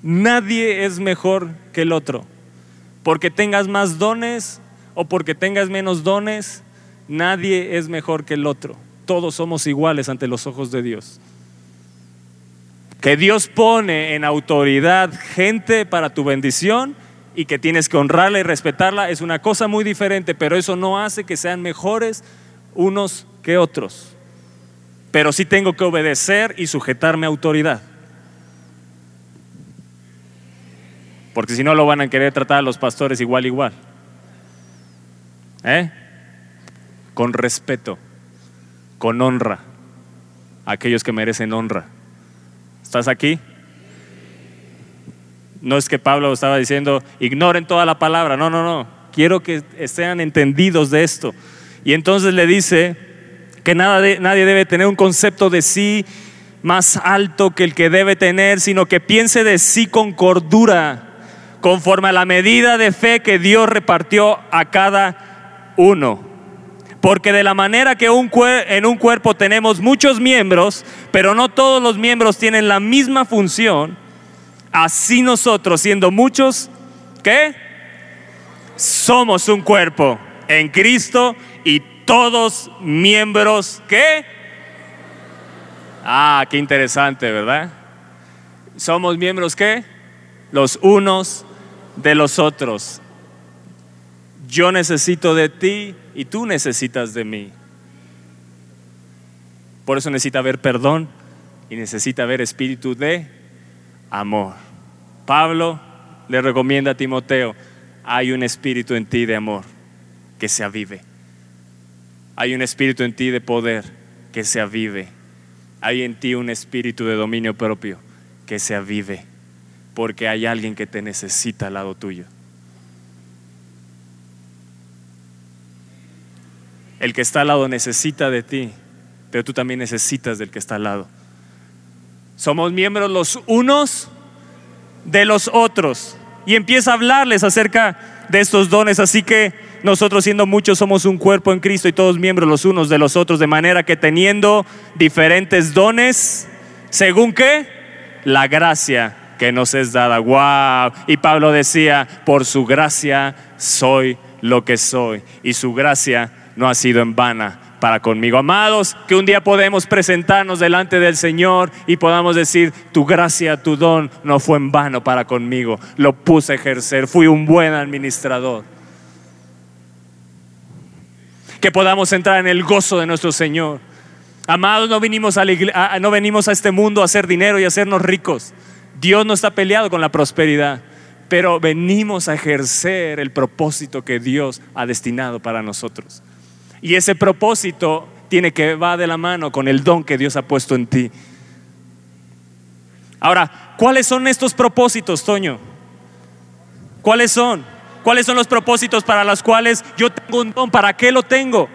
Nadie es mejor que el otro. Porque tengas más dones o porque tengas menos dones, nadie es mejor que el otro. Todos somos iguales ante los ojos de Dios. Que Dios pone en autoridad gente para tu bendición y que tienes que honrarla y respetarla es una cosa muy diferente, pero eso no hace que sean mejores unos que otros. Pero sí tengo que obedecer y sujetarme a autoridad. Porque si no lo van a querer tratar a los pastores igual, igual. ¿Eh? Con respeto, con honra, a aquellos que merecen honra. ¿Estás aquí? No es que Pablo estaba diciendo, ignoren toda la palabra. No, no, no. Quiero que sean entendidos de esto. Y entonces le dice que nada nadie debe tener un concepto de sí más alto que el que debe tener, sino que piense de sí con cordura, conforme a la medida de fe que Dios repartió a cada uno. Porque de la manera que en un cuerpo tenemos muchos miembros, pero no todos los miembros tienen la misma función, así nosotros, siendo muchos, ¿qué? Somos un cuerpo en Cristo y todos miembros, ¿qué? Ah, qué interesante, ¿verdad? Somos miembros, ¿qué? Los unos de los otros. Yo necesito de ti y tú necesitas de mí. Por eso necesita haber perdón y necesita haber espíritu de amor. Pablo le recomienda a Timoteo, hay un espíritu en ti de amor que se avive. Hay un espíritu en ti de poder que se avive. Hay en ti un espíritu de dominio propio que se avive. Porque hay alguien que te necesita al lado tuyo. El que está al lado necesita de ti, pero tú también necesitas del que está al lado. Somos miembros los unos de los otros. Y empieza a hablarles acerca de estos dones. Así que nosotros siendo muchos somos un cuerpo en Cristo y todos miembros los unos de los otros, de manera que teniendo diferentes dones, según qué? La gracia que nos es dada. Wow. Y Pablo decía, por su gracia soy lo que soy. Y su gracia no ha sido en vana para conmigo. Amados, que un día podemos presentarnos delante del Señor y podamos decir, tu gracia, tu don no fue en vano para conmigo, lo puse a ejercer, fui un buen administrador. Que podamos entrar en el gozo de nuestro Señor. Amados, no no venimos a este mundo a hacer dinero y a hacernos ricos. Dios no está peleado con la prosperidad, pero venimos a ejercer el propósito que Dios ha destinado para nosotros. Y ese propósito tiene que va de la mano con el don que Dios ha puesto en ti. Ahora, ¿cuáles son estos propósitos, Toño? ¿Cuáles son? ¿Cuáles son los propósitos para los cuales yo tengo un don? ¿Para qué lo tengo?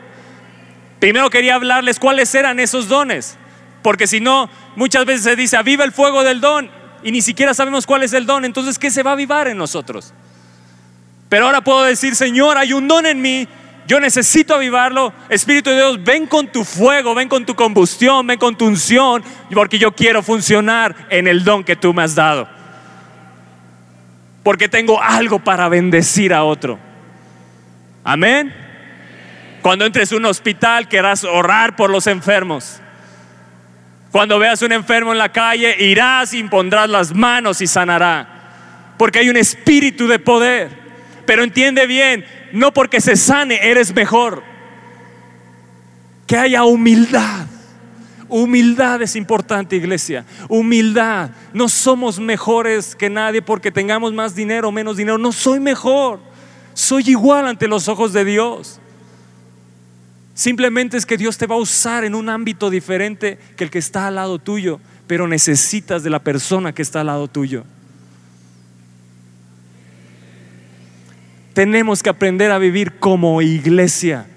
Primero quería hablarles cuáles eran esos dones, porque si no, muchas veces se dice, aviva el fuego del don, y ni siquiera sabemos cuál es el don, entonces, ¿qué se va a avivar en nosotros? Pero ahora puedo decir, Señor, hay un don en mí yo necesito avivarlo. Espíritu de Dios, ven con tu fuego, ven con tu combustión, ven con tu unción, porque yo quiero funcionar en el don que tú me has dado. Porque tengo algo para bendecir a otro. Amén. Cuando entres a un hospital, querrás orar por los enfermos. Cuando veas un enfermo en la calle, irás y impondrás las manos y sanará. Porque hay un espíritu de poder. Pero entiende bien, no porque se sane eres mejor. Que haya humildad. Humildad es importante, iglesia. Humildad. No somos mejores que nadie porque tengamos más dinero o menos dinero. No soy mejor. Soy igual ante los ojos de Dios. Simplemente es que Dios te va a usar en un ámbito diferente que el que está al lado tuyo, pero necesitas de la persona que está al lado tuyo. Tenemos que aprender a vivir como iglesia.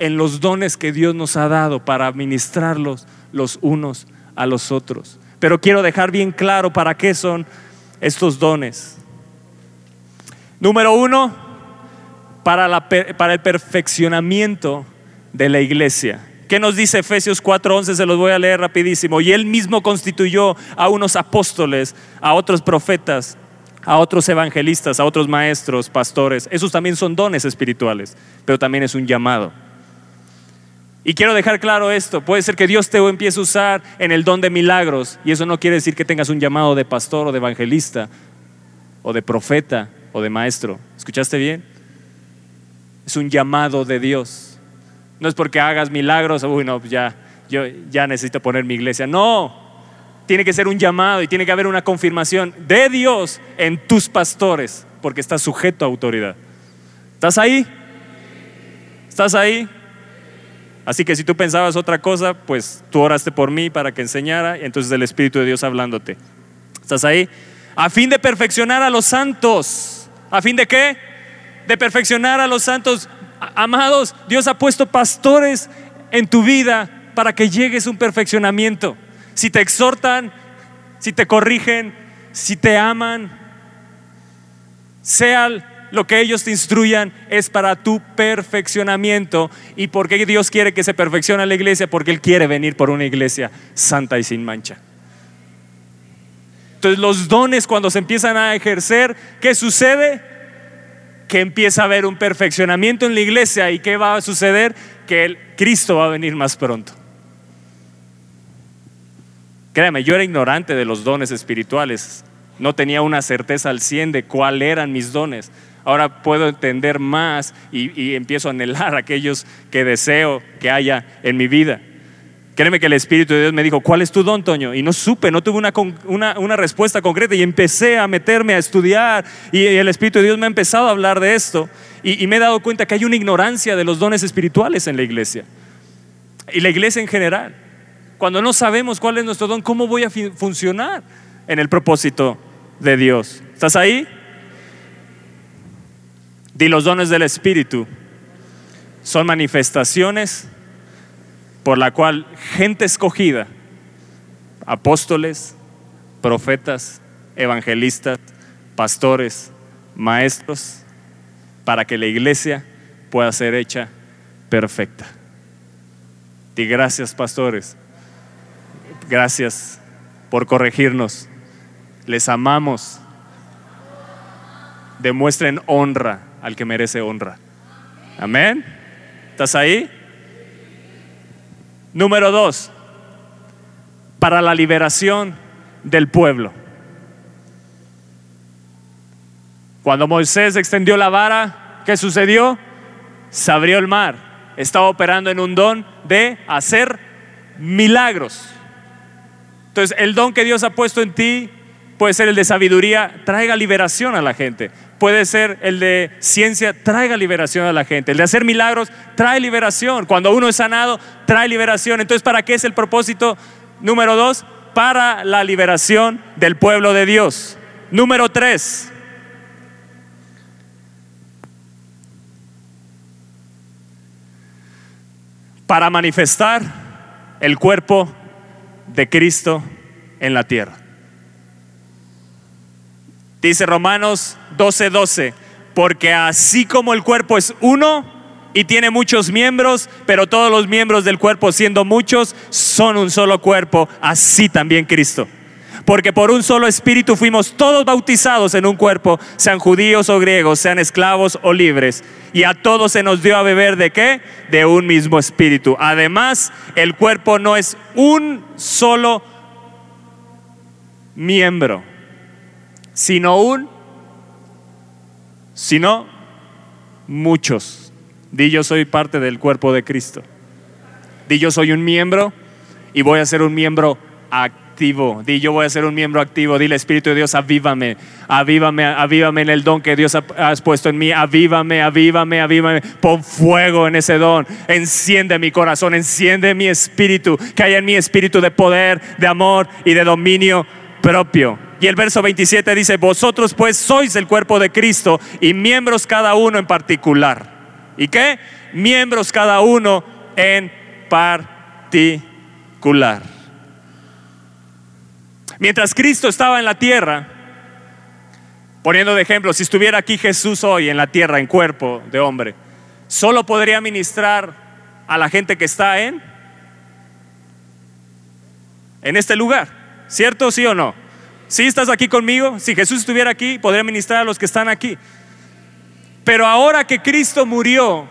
en los dones que Dios nos ha dado para administrarlos los unos a los otros. Pero quiero dejar bien claro para qué son estos dones. Número uno, para, el perfeccionamiento de la iglesia. ¿Qué nos dice Efesios 4:11? Se los voy a leer rapidísimo. Y él mismo constituyó a unos apóstoles, a otros profetas, a otros evangelistas, a otros maestros, pastores. Esos también son dones espirituales, pero también es un llamado. Y quiero dejar claro esto, puede ser que Dios te empiece a usar en el don de milagros y eso no quiere decir que tengas un llamado de pastor o de evangelista o de profeta o de maestro. ¿Escuchaste bien? Es un llamado de Dios. No es porque hagas milagros, uy, no, ya, yo ya necesito poner mi iglesia. No, tiene que ser un llamado y tiene que haber una confirmación de Dios en tus pastores, porque estás sujeto a autoridad. ¿Estás ahí? ¿Estás ahí? Así que si tú pensabas otra cosa, pues tú oraste por mí para que enseñara, y entonces el Espíritu de Dios hablándote. ¿Estás ahí? A fin de perfeccionar a los santos. ¿A fin de qué? De perfeccionar a los santos. Amados, Dios ha puesto pastores en tu vida para que llegues a un perfeccionamiento. Si te exhortan, si te corrigen, si te aman, sea lo que ellos te instruyan es para tu perfeccionamiento. ¿Y por qué Dios quiere que se perfeccione la iglesia? Porque Él quiere venir por una iglesia santa y sin mancha. Entonces los dones cuando se empiezan a ejercer, ¿qué sucede? Que empieza a haber un perfeccionamiento en la iglesia y ¿qué va a suceder? Que el Cristo va a venir más pronto. Créame, yo era ignorante de los dones espirituales, no tenía una certeza al 100 de cuáles eran mis dones ahora puedo entender más y, empiezo a anhelar aquellos que deseo que haya en mi vida. Créeme que el Espíritu de Dios me dijo, ¿cuál es tu don, Toño? Y no supe, no tuve una, respuesta concreta y empecé a meterme a estudiar y el Espíritu de Dios me ha empezado a hablar de esto y, y me he dado cuenta que hay una ignorancia de los dones espirituales en la iglesia y la iglesia en general. Cuando no sabemos cuál es nuestro don, ¿cómo voy a funcionar en el propósito de Dios? ¿Estás ahí? Y los dones del Espíritu son manifestaciones por la cual gente escogida, apóstoles, profetas, evangelistas, pastores, maestros, para que la iglesia pueda ser hecha perfecta. Y gracias, pastores. Gracias por corregirnos. Les amamos. Demuestren honra al que merece honra. Amén. ¿Estás ahí? Número dos, para la liberación del pueblo. Cuando Moisés extendió la vara, ¿qué sucedió? Se abrió el mar. Estaba operando en un don de hacer milagros. Entonces, el don que Dios ha puesto en ti puede ser el de sabiduría, traiga liberación a la gente puede ser el de ciencia, traiga liberación a la gente. El de hacer milagros, trae liberación. Cuando uno es sanado, trae liberación. Entonces, ¿para qué es el propósito? Número dos, para la liberación del pueblo de Dios. Número tres, para manifestar el cuerpo de Cristo en la tierra. Dice Romanos 12:12, 12, porque así como el cuerpo es uno y tiene muchos miembros, pero todos los miembros del cuerpo siendo muchos son un solo cuerpo, así también Cristo. Porque por un solo espíritu fuimos todos bautizados en un cuerpo, sean judíos o griegos, sean esclavos o libres. Y a todos se nos dio a beber de qué? De un mismo espíritu. Además, el cuerpo no es un solo miembro sino un, sino muchos. Di yo soy parte del cuerpo de Cristo. Di yo soy un miembro y voy a ser un miembro activo. Di yo voy a ser un miembro activo. Dile Espíritu de Dios, avívame, avívame, avívame en el don que Dios ha, has puesto en mí. Avívame, avívame, avívame. Pon fuego en ese don. Enciende mi corazón, enciende mi espíritu. Que haya en mi espíritu de poder, de amor y de dominio propio. Y el verso 27 dice, vosotros pues sois el cuerpo de Cristo y miembros cada uno en particular. ¿Y qué? Miembros cada uno en particular. Mientras Cristo estaba en la tierra, poniendo de ejemplo, si estuviera aquí Jesús hoy en la tierra en cuerpo de hombre, solo podría ministrar a la gente que está en en este lugar, ¿cierto? ¿Sí o no? Si estás aquí conmigo? Si Jesús estuviera aquí, podría ministrar a los que están aquí. Pero ahora que Cristo murió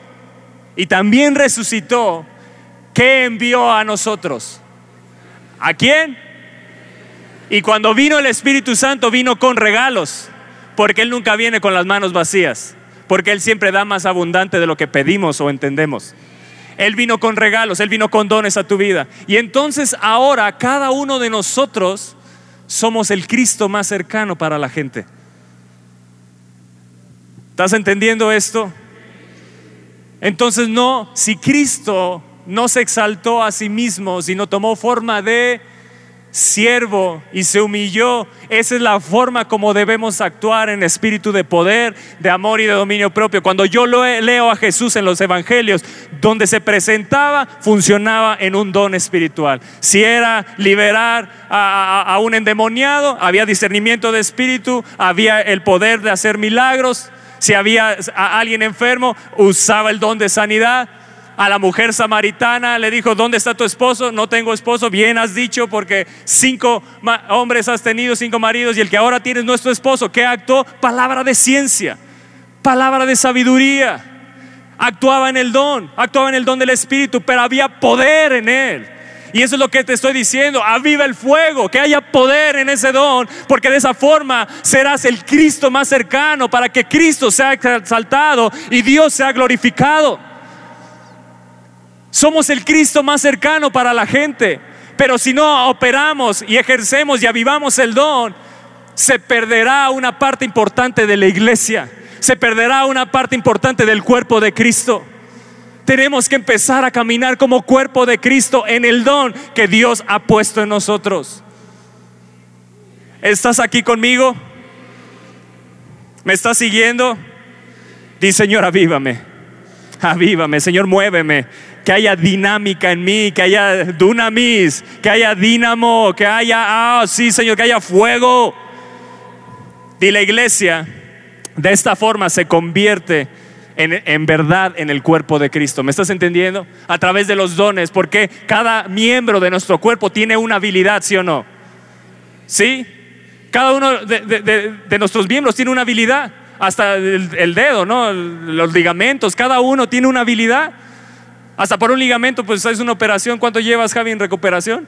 y también resucitó, ¿qué envió a nosotros? ¿A quién? Y cuando vino el Espíritu Santo vino con regalos, porque Él nunca viene con las manos vacías, porque Él siempre da más abundante de lo que pedimos o entendemos. Él vino con regalos, Él vino con dones a tu vida. Y entonces ahora cada uno de nosotros somos el Cristo más cercano para la gente. ¿Estás entendiendo esto? Entonces no, si Cristo no se exaltó a sí mismo, sino tomó forma de siervo y se humilló. Esa es la forma como debemos actuar en espíritu de poder, de amor y de dominio propio. Cuando yo leo a Jesús en los evangelios, donde se presentaba, funcionaba en un don espiritual. Si era liberar a, un endemoniado, había discernimiento de espíritu, había el poder de hacer milagros. Si había a alguien enfermo, usaba el don de sanidad a la mujer samaritana, le dijo, ¿dónde está tu esposo? No tengo esposo, bien has dicho, porque cinco hombres has tenido, cinco maridos, y el que ahora tienes nuestro esposo. ¿Qué actuó? Palabra de ciencia, palabra de sabiduría. Actuaba en el don, actuaba en el don del Espíritu, pero había poder en él. Y eso es lo que te estoy diciendo. Aviva el fuego, que haya poder en ese don, porque de esa forma serás el Cristo más cercano para que Cristo sea exaltado y Dios sea glorificado. Somos el Cristo más cercano para la gente. Pero si no operamos y ejercemos y avivamos el don, se perderá una parte importante de la iglesia. Se perderá una parte importante del cuerpo de Cristo. Tenemos que empezar a caminar como cuerpo de Cristo en el don que Dios ha puesto en nosotros. ¿Estás aquí conmigo? ¿Me estás siguiendo? Di Señor, avívame. Avívame, Señor, muéveme que haya dinámica en mí, que haya dunamis, que haya dínamo, que haya, ah, sí, Señor, que haya fuego. Y la iglesia de esta forma se convierte en, en, verdad en el cuerpo de Cristo. ¿Me estás entendiendo? A través de los dones, porque cada miembro de nuestro cuerpo tiene una habilidad, ¿sí o no? ¿Sí? Cada uno de, nuestros miembros tiene una habilidad, hasta el, el dedo, ¿no? Los ligamentos, cada uno tiene una habilidad. Hasta por un ligamento, pues es una operación. ¿Cuánto llevas, Javi, en recuperación?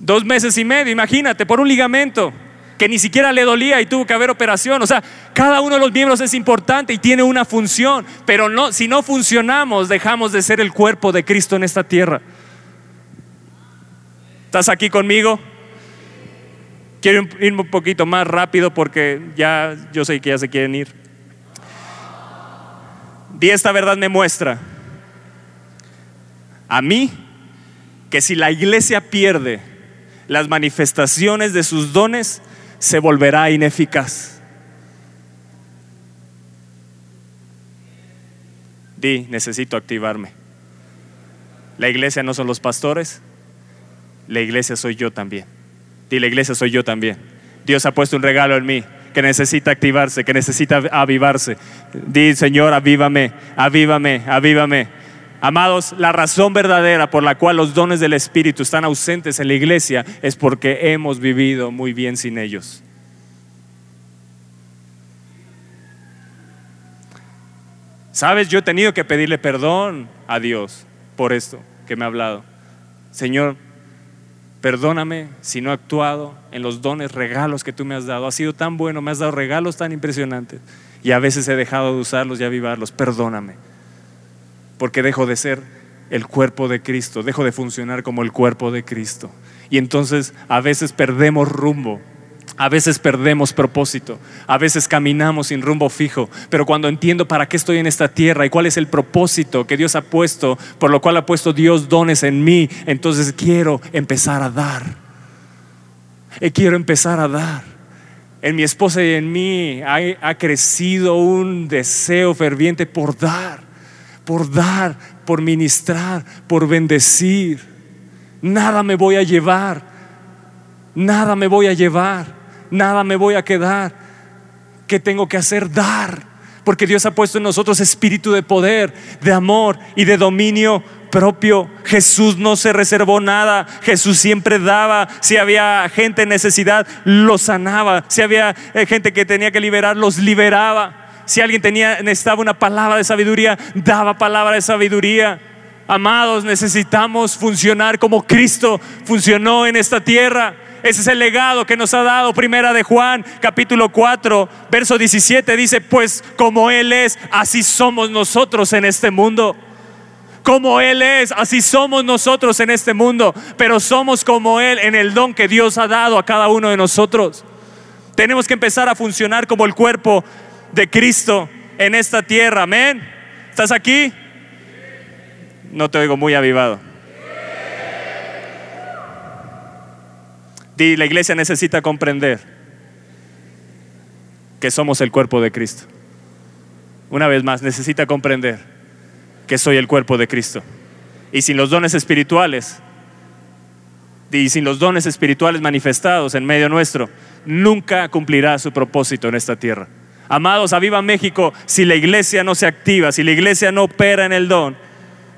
Dos meses y medio, imagínate, por un ligamento que ni siquiera le dolía y tuvo que haber operación. O sea, cada uno de los miembros es importante y tiene una función, pero no, si no funcionamos, dejamos de ser el cuerpo de Cristo en esta tierra. ¿Estás aquí conmigo? Quiero irme un poquito más rápido porque ya yo sé que ya se quieren ir. Y esta verdad me muestra a mí que si la iglesia pierde las manifestaciones de sus dones, se volverá ineficaz. Di, necesito activarme. La iglesia no son los pastores, la iglesia soy yo también. Di, la iglesia soy yo también. Dios ha puesto un regalo en mí que necesita activarse, que necesita avivarse. Di, Señor, avívame, avívame, avívame. Amados, la razón verdadera por la cual los dones del Espíritu están ausentes en la iglesia es porque hemos vivido muy bien sin ellos. Sabes, yo he tenido que pedirle perdón a Dios por esto que me ha hablado. Señor, perdóname si no he actuado en los dones, regalos que tú me has dado. Ha sido tan bueno, me has dado regalos tan impresionantes y a veces he dejado de usarlos y avivarlos. Perdóname porque dejo de ser el cuerpo de Cristo, dejo de funcionar como el cuerpo de Cristo. Y entonces a veces perdemos rumbo, a veces perdemos propósito, a veces caminamos sin rumbo fijo, pero cuando entiendo para qué estoy en esta tierra y cuál es el propósito que Dios ha puesto, por lo cual ha puesto Dios dones en mí, entonces quiero empezar a dar. Y quiero empezar a dar. en mi esposa y en mí ha, ha crecido un deseo ferviente por dar, por dar, por ministrar, por bendecir. Nada me voy a llevar, nada me voy a llevar, nada me voy a quedar. ¿Qué tengo que hacer? Dar. Porque Dios ha puesto en nosotros espíritu de poder, de amor y de dominio propio. Jesús no se reservó nada. Jesús siempre daba. Si había gente en necesidad, los sanaba. Si había eh, gente que tenía que liberar, los liberaba. Si alguien tenía, necesitaba una palabra de sabiduría, daba palabra de sabiduría. Amados, necesitamos funcionar como Cristo funcionó en esta tierra. Ese es el legado que nos ha dado Primera de Juan, capítulo 4, verso 17. Dice, pues como Él es, así somos nosotros en este mundo. Como Él es, así somos nosotros en este mundo. Pero somos como Él en el don que Dios ha dado a cada uno de nosotros. Tenemos que empezar a funcionar como el cuerpo de Cristo en esta tierra. Amén. ¿Estás aquí? No te oigo muy avivado. La iglesia necesita comprender que somos el cuerpo de Cristo. Una vez más, necesita comprender que soy el cuerpo de Cristo. Y sin los dones espirituales, y sin los dones espirituales manifestados en medio nuestro, nunca cumplirá su propósito en esta tierra. Amados, a Viva México, si la iglesia no se activa, si la iglesia no opera en el don,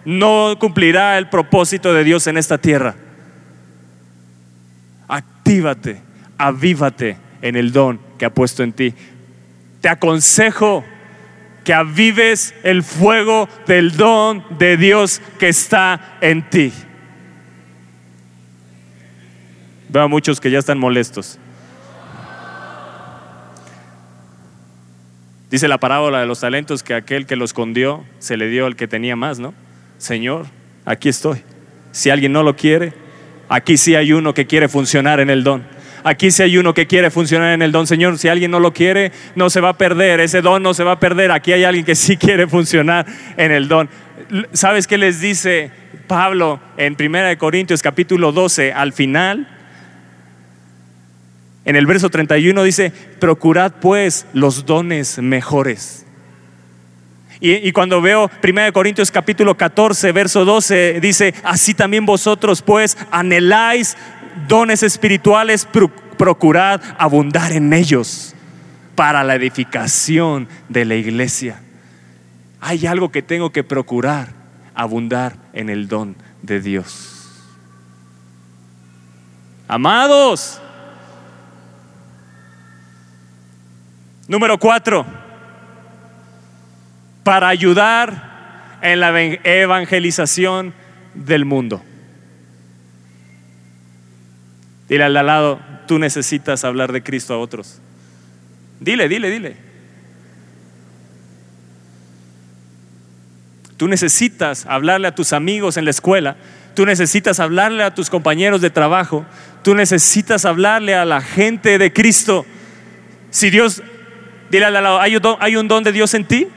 no cumplirá el propósito de Dios en esta tierra. Actívate, avívate en el don que ha puesto en ti. Te aconsejo que avives el fuego del don de Dios que está en ti. Veo a muchos que ya están molestos. Dice la parábola de los talentos que aquel que los escondió se le dio al que tenía más, ¿no? Señor, aquí estoy. Si alguien no lo quiere, aquí sí hay uno que quiere funcionar en el don. Aquí sí hay uno que quiere funcionar en el don, Señor. Si alguien no lo quiere, no se va a perder. Ese don no se va a perder. Aquí hay alguien que sí quiere funcionar en el don. ¿Sabes qué les dice Pablo en 1 Corintios capítulo 12 al final? En el verso 31 dice, procurad pues los dones mejores. Y, cuando veo 1 Corintios capítulo 14, verso 12, dice, así también vosotros pues anheláis dones espirituales, procurad abundar en ellos para la edificación de la iglesia. Hay algo que tengo que procurar, abundar en el don de Dios. Amados, Número cuatro, para ayudar en la evangelización del mundo. Dile al lado, tú necesitas hablar de Cristo a otros. Dile, dile, dile. Tú necesitas hablarle a tus amigos en la escuela, tú necesitas hablarle a tus compañeros de trabajo, tú necesitas hablarle a la gente de Cristo. Si Dios Dile al lado, ¿hay un, don, ¿hay un don de Dios en ti?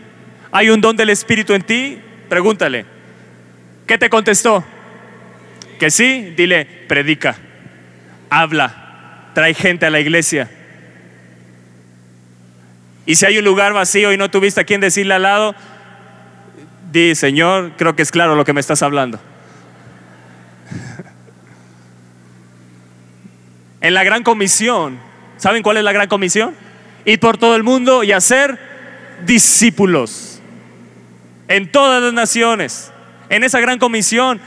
¿Hay un don del Espíritu en ti? Pregúntale. ¿Qué te contestó? Que sí, dile, predica, habla, trae gente a la iglesia. Y si hay un lugar vacío y no tuviste a quien decirle al lado, di, Señor, creo que es claro lo que me estás hablando. En la gran comisión, ¿saben cuál es la gran comisión? Ir por todo el mundo y hacer discípulos en todas las naciones. En esa gran comisión,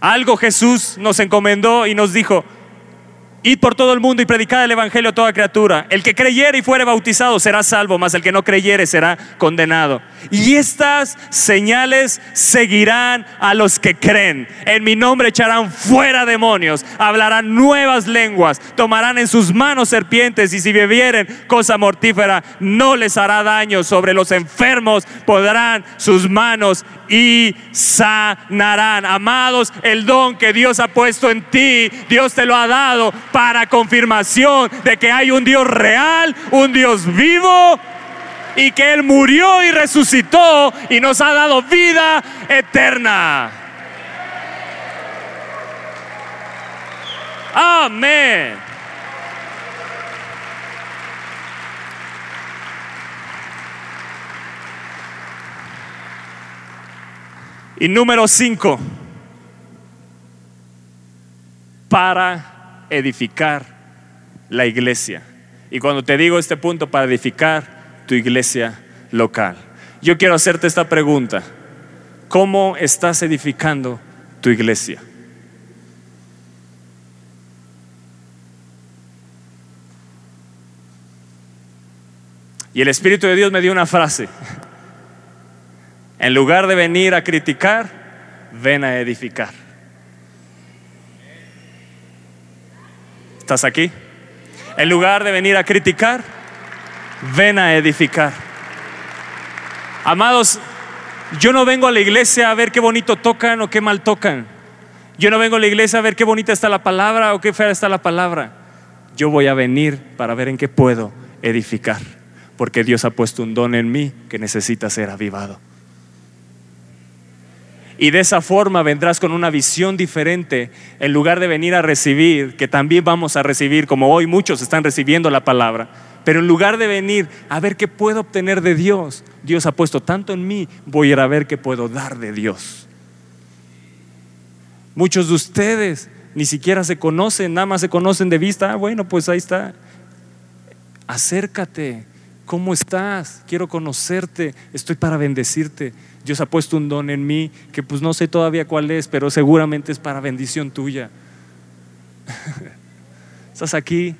algo Jesús nos encomendó y nos dijo, Id por todo el mundo y predicad el Evangelio a toda criatura. El que creyere y fuere bautizado será salvo, mas el que no creyere será condenado. Y estas señales seguirán a los que creen. En mi nombre echarán fuera demonios, hablarán nuevas lenguas, tomarán en sus manos serpientes y si bebieren cosa mortífera no les hará daño. Sobre los enfermos podrán sus manos y sanarán. Amados, el don que Dios ha puesto en ti, Dios te lo ha dado para para confirmación de que hay un Dios real, un Dios vivo y que Él murió y resucitó y nos ha dado vida eterna. Amén. Y número 5. Para edificar la iglesia. Y cuando te digo este punto, para edificar tu iglesia local. Yo quiero hacerte esta pregunta. ¿Cómo estás edificando tu iglesia? Y el Espíritu de Dios me dio una frase. En lugar de venir a criticar, ven a edificar. ¿Estás aquí? En lugar de venir a criticar, ven a edificar. Amados, yo no vengo a la iglesia a ver qué bonito tocan o qué mal tocan. Yo no vengo a la iglesia a ver qué bonita está la palabra o qué fea está la palabra. Yo voy a venir para ver en qué puedo edificar, porque Dios ha puesto un don en mí que necesita ser avivado. Y de esa forma vendrás con una visión diferente en lugar de venir a recibir, que también vamos a recibir, como hoy muchos están recibiendo la palabra. Pero en lugar de venir a ver qué puedo obtener de Dios, Dios ha puesto tanto en mí, voy a ir a ver qué puedo dar de Dios. Muchos de ustedes ni siquiera se conocen, nada más se conocen de vista. Ah, bueno, pues ahí está. Acércate. ¿Cómo estás? Quiero conocerte. Estoy para bendecirte. Dios ha puesto un don en mí que pues no sé todavía cuál es, pero seguramente es para bendición tuya. ¿Estás aquí?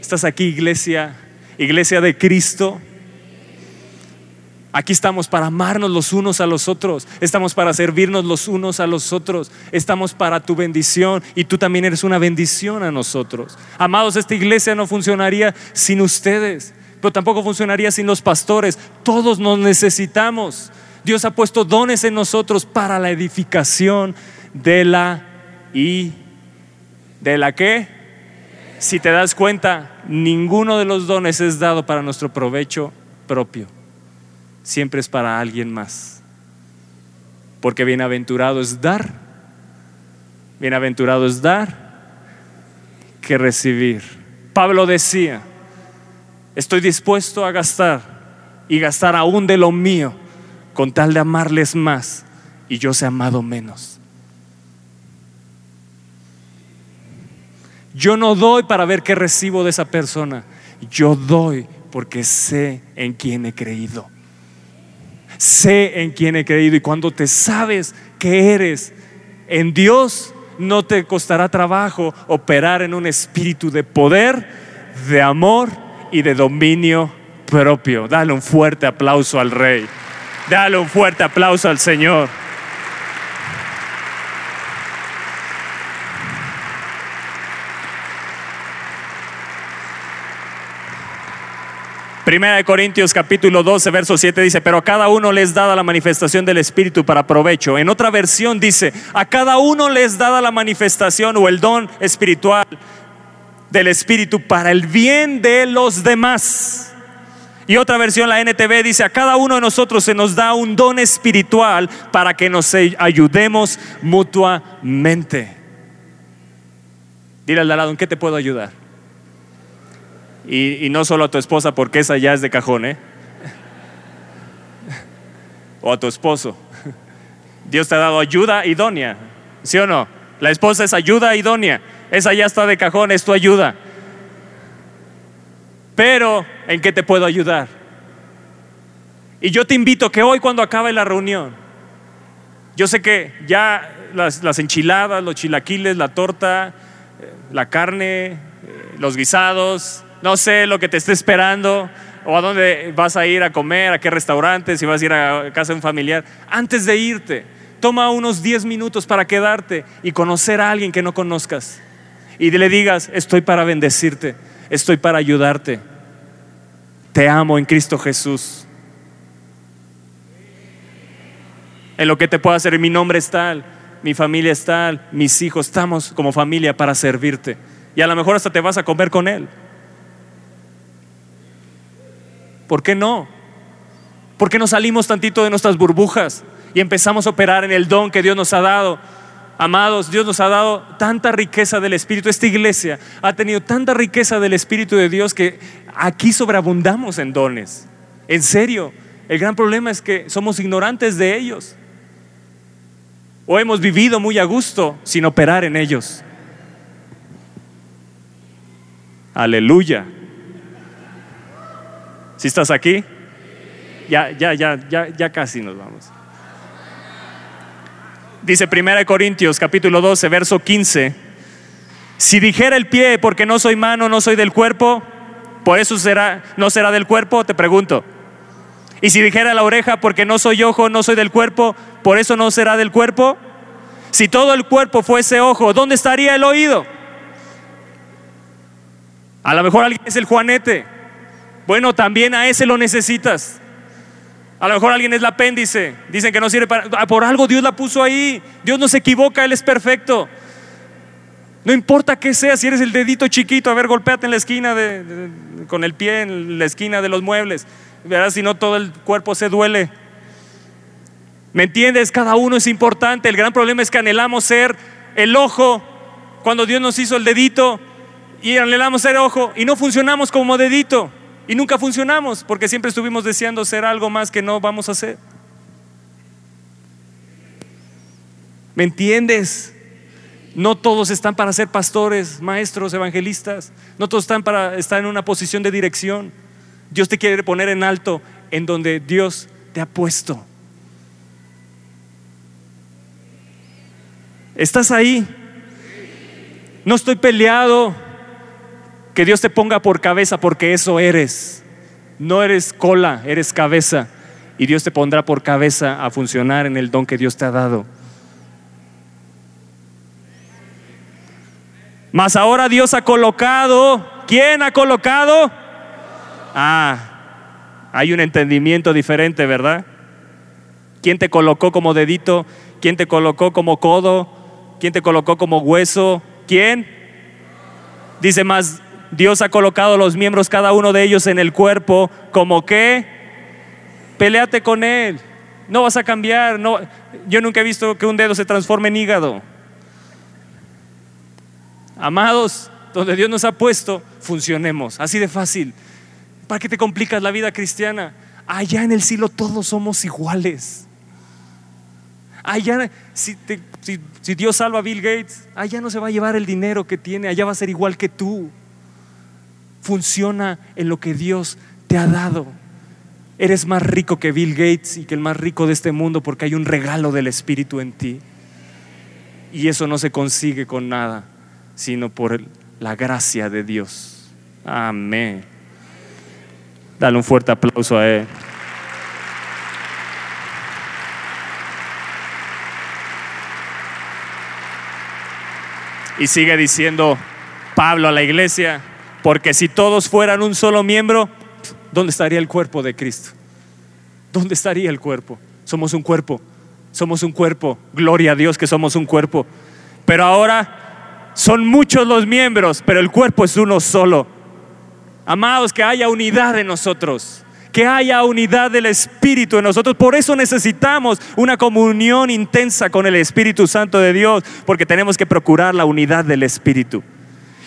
¿Estás aquí, iglesia? Iglesia de Cristo. Aquí estamos para amarnos los unos a los otros, estamos para servirnos los unos a los otros, estamos para tu bendición y tú también eres una bendición a nosotros. Amados, esta iglesia no funcionaría sin ustedes, pero tampoco funcionaría sin los pastores. Todos nos necesitamos. Dios ha puesto dones en nosotros para la edificación de la y de la que si te das cuenta, ninguno de los dones es dado para nuestro provecho propio. Siempre es para alguien más. Porque bienaventurado es dar. Bienaventurado es dar que recibir. Pablo decía, estoy dispuesto a gastar y gastar aún de lo mío con tal de amarles más y yo sea amado menos. Yo no doy para ver qué recibo de esa persona. Yo doy porque sé en quién he creído. Sé en quién he creído y cuando te sabes que eres en Dios, no te costará trabajo operar en un espíritu de poder, de amor y de dominio propio. Dale un fuerte aplauso al Rey. Dale un fuerte aplauso al Señor. Primera de Corintios capítulo 12, verso 7 dice, pero a cada uno les dada la manifestación del Espíritu para provecho. En otra versión dice, a cada uno les dada la manifestación o el don espiritual del Espíritu para el bien de los demás. Y otra versión, la NTV, dice, a cada uno de nosotros se nos da un don espiritual para que nos ayudemos mutuamente. Dile al lado, ¿en qué te puedo ayudar? Y, no solo a tu esposa, porque esa ya es de cajón, ¿eh? O a tu esposo. Dios te ha dado ayuda idónea, ¿sí o no? La esposa es ayuda idónea. Esa ya está de cajón, es tu ayuda. Pero, ¿en qué te puedo ayudar? Y yo te invito que hoy cuando acabe la reunión, yo sé que ya las, enchiladas, los chilaquiles, la torta, eh, la carne, eh, los guisados, no sé lo que te esté esperando, o a dónde vas a ir a comer, a qué restaurante, si vas a ir a casa de un familiar. Antes de irte, toma unos 10 minutos para quedarte y conocer a alguien que no conozcas. Y le digas, estoy para bendecirte estoy para ayudarte. Te amo en Cristo Jesús. En lo que te puedo hacer, mi nombre es tal, mi familia es tal, mis hijos, estamos como familia para servirte. Y a lo mejor hasta te vas a comer con Él. ¿Por qué no? ¿Por qué no salimos tantito de nuestras burbujas y empezamos a operar en el don que Dios nos ha dado? Amados, Dios nos ha dado tanta riqueza del Espíritu. Esta iglesia ha tenido tanta riqueza del Espíritu de Dios que aquí sobreabundamos en dones. En serio, el gran problema es que somos ignorantes de ellos. O hemos vivido muy a gusto sin operar en ellos. Aleluya. Si estás aquí, ya, ya, ya, ya, ya casi nos vamos. Dice 1 Corintios capítulo 12, verso 15. Si dijera el pie, porque no soy mano, no soy del cuerpo, por eso será, no será del cuerpo, te pregunto. Y si dijera la oreja, porque no soy ojo, no soy del cuerpo, por eso no será del cuerpo. Si todo el cuerpo fuese ojo, ¿dónde estaría el oído? A lo mejor alguien es el juanete. Bueno, también a ese lo necesitas. A lo mejor alguien es el apéndice. Dicen que no sirve para... Ah, por algo Dios la puso ahí. Dios no se equivoca, Él es perfecto. No importa qué sea, si eres el dedito chiquito, a ver, golpéate en la esquina de, con el pie en la esquina de los muebles. Verás si no todo el cuerpo se duele. ¿Me entiendes? Cada uno es importante. El gran problema es que anhelamos ser el ojo cuando Dios nos hizo el dedito y anhelamos ser ojo y no funcionamos como dedito. Y nunca funcionamos porque siempre estuvimos deseando ser algo más que no vamos a hacer. ¿Me entiendes? No todos están para ser pastores, maestros, evangelistas. No todos están para estar en una posición de dirección. Dios te quiere poner en alto en donde Dios te ha puesto. ¿Estás ahí? No estoy peleado que Dios te ponga por cabeza porque eso eres. No eres cola, eres cabeza. Y Dios te pondrá por cabeza a funcionar en el don que Dios te ha dado. Mas ahora Dios ha colocado, ¿quién ha colocado? Ah, hay un entendimiento diferente, ¿verdad? ¿Quién te colocó como dedito? ¿Quién te colocó como codo? ¿Quién te colocó como hueso? ¿Quién? Dice más, Dios ha colocado los miembros, cada uno de ellos, en el cuerpo, como que peleate con él. No vas a cambiar. No, yo nunca he visto que un dedo se transforme en hígado. Amados, donde Dios nos ha puesto, funcionemos. Así de fácil. ¿Para qué te complicas la vida cristiana? Allá en el cielo todos somos iguales. Allá, si, si Dios salva a Bill Gates, allá no se va a llevar el dinero que tiene, allá va a ser igual que tú funciona en lo que Dios te ha dado. Eres más rico que Bill Gates y que el más rico de este mundo porque hay un regalo del Espíritu en ti. Y eso no se consigue con nada, sino por la gracia de Dios. Amén. Dale un fuerte aplauso a Él. Y sigue diciendo Pablo a la iglesia, porque si todos fueran un solo miembro, ¿dónde estaría el cuerpo de Cristo? ¿Dónde estaría el cuerpo? Somos un cuerpo, somos un cuerpo. Gloria a Dios que somos un cuerpo. Pero ahora son muchos los miembros, pero el cuerpo es uno solo. Amados, que haya unidad en nosotros que haya unidad del Espíritu en nosotros. Por eso necesitamos una comunión intensa con el Espíritu Santo de Dios, porque tenemos que procurar la unidad del Espíritu.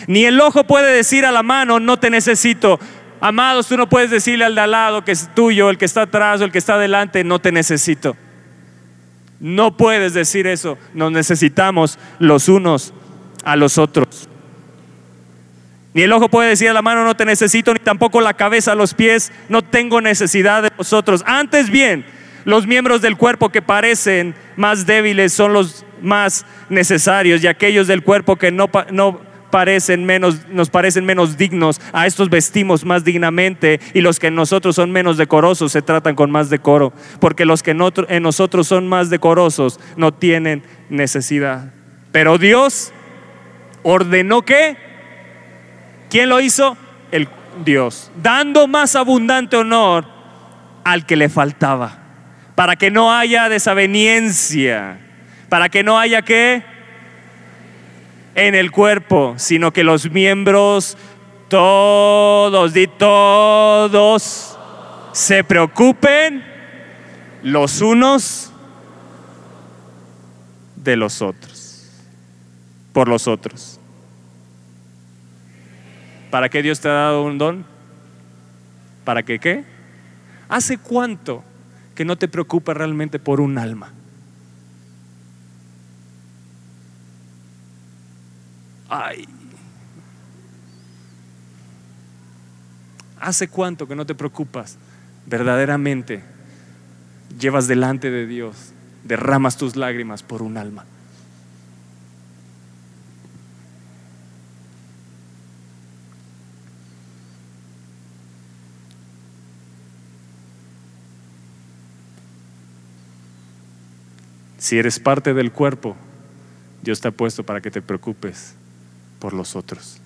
Ni el ojo puede decir a la mano, no te necesito. Amados, tú no puedes decirle al de al lado que es tuyo, el que está atrás o el que está adelante, no te necesito. No puedes decir eso. Nos necesitamos los unos a los otros. Ni el ojo puede decir a la mano, no te necesito, ni tampoco la cabeza los pies, no tengo necesidad de vosotros. Antes bien, los miembros del cuerpo que parecen más débiles son los más necesarios y aquellos del cuerpo que no, no parecen menos, nos parecen menos dignos, a estos vestimos más dignamente y los que en nosotros son menos decorosos se tratan con más decoro, porque los que en nosotros son más decorosos no tienen necesidad. Pero Dios ordenó que, ¿quién lo hizo? El Dios, dando más abundante honor al que le faltaba, para que no haya desaveniencia, para que no haya que en el cuerpo, sino que los miembros, todos, y todos, se preocupen los unos de los otros, por los otros. ¿Para qué Dios te ha dado un don? ¿Para qué qué? ¿Hace cuánto que no te preocupa realmente por un alma? Ay. ¿Hace cuánto que no te preocupas? Verdaderamente llevas delante de Dios, derramas tus lágrimas por un alma. Si eres parte del cuerpo, Dios te ha puesto para que te preocupes por los otros.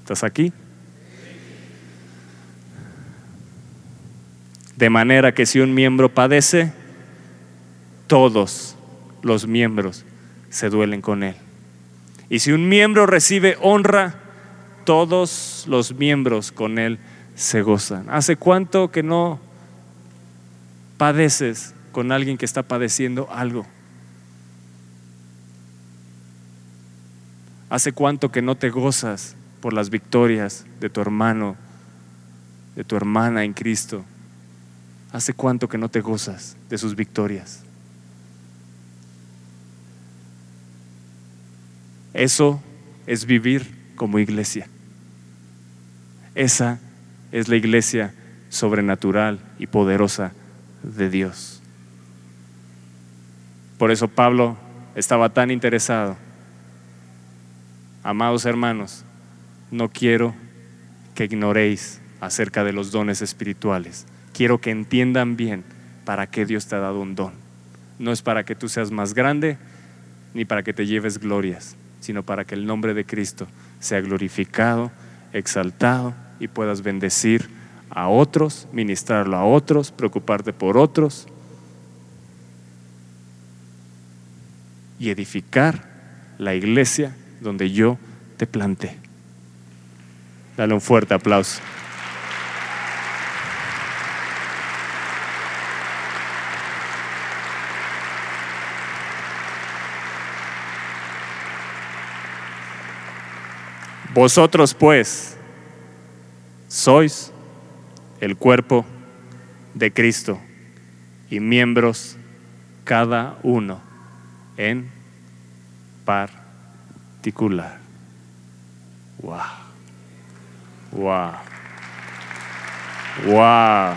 ¿Estás aquí? De manera que si un miembro padece, todos los miembros se duelen con él. Y si un miembro recibe honra, todos los miembros con él se gozan. ¿Hace cuánto que no padeces con alguien que está padeciendo algo? ¿Hace cuánto que no te gozas por las victorias de tu hermano, de tu hermana en Cristo? ¿Hace cuánto que no te gozas de sus victorias? Eso es vivir como iglesia. Esa es la iglesia sobrenatural y poderosa de Dios. Por eso Pablo estaba tan interesado. Amados hermanos, no quiero que ignoréis acerca de los dones espirituales. Quiero que entiendan bien para qué Dios te ha dado un don. No es para que tú seas más grande ni para que te lleves glorias, sino para que el nombre de Cristo sea glorificado, exaltado y puedas bendecir a otros, ministrarlo a otros, preocuparte por otros y edificar la iglesia donde yo te planté. Dale un fuerte aplauso. Vosotros pues sois el cuerpo de Cristo y miembros cada uno en particular. Wow. Wow. Wow.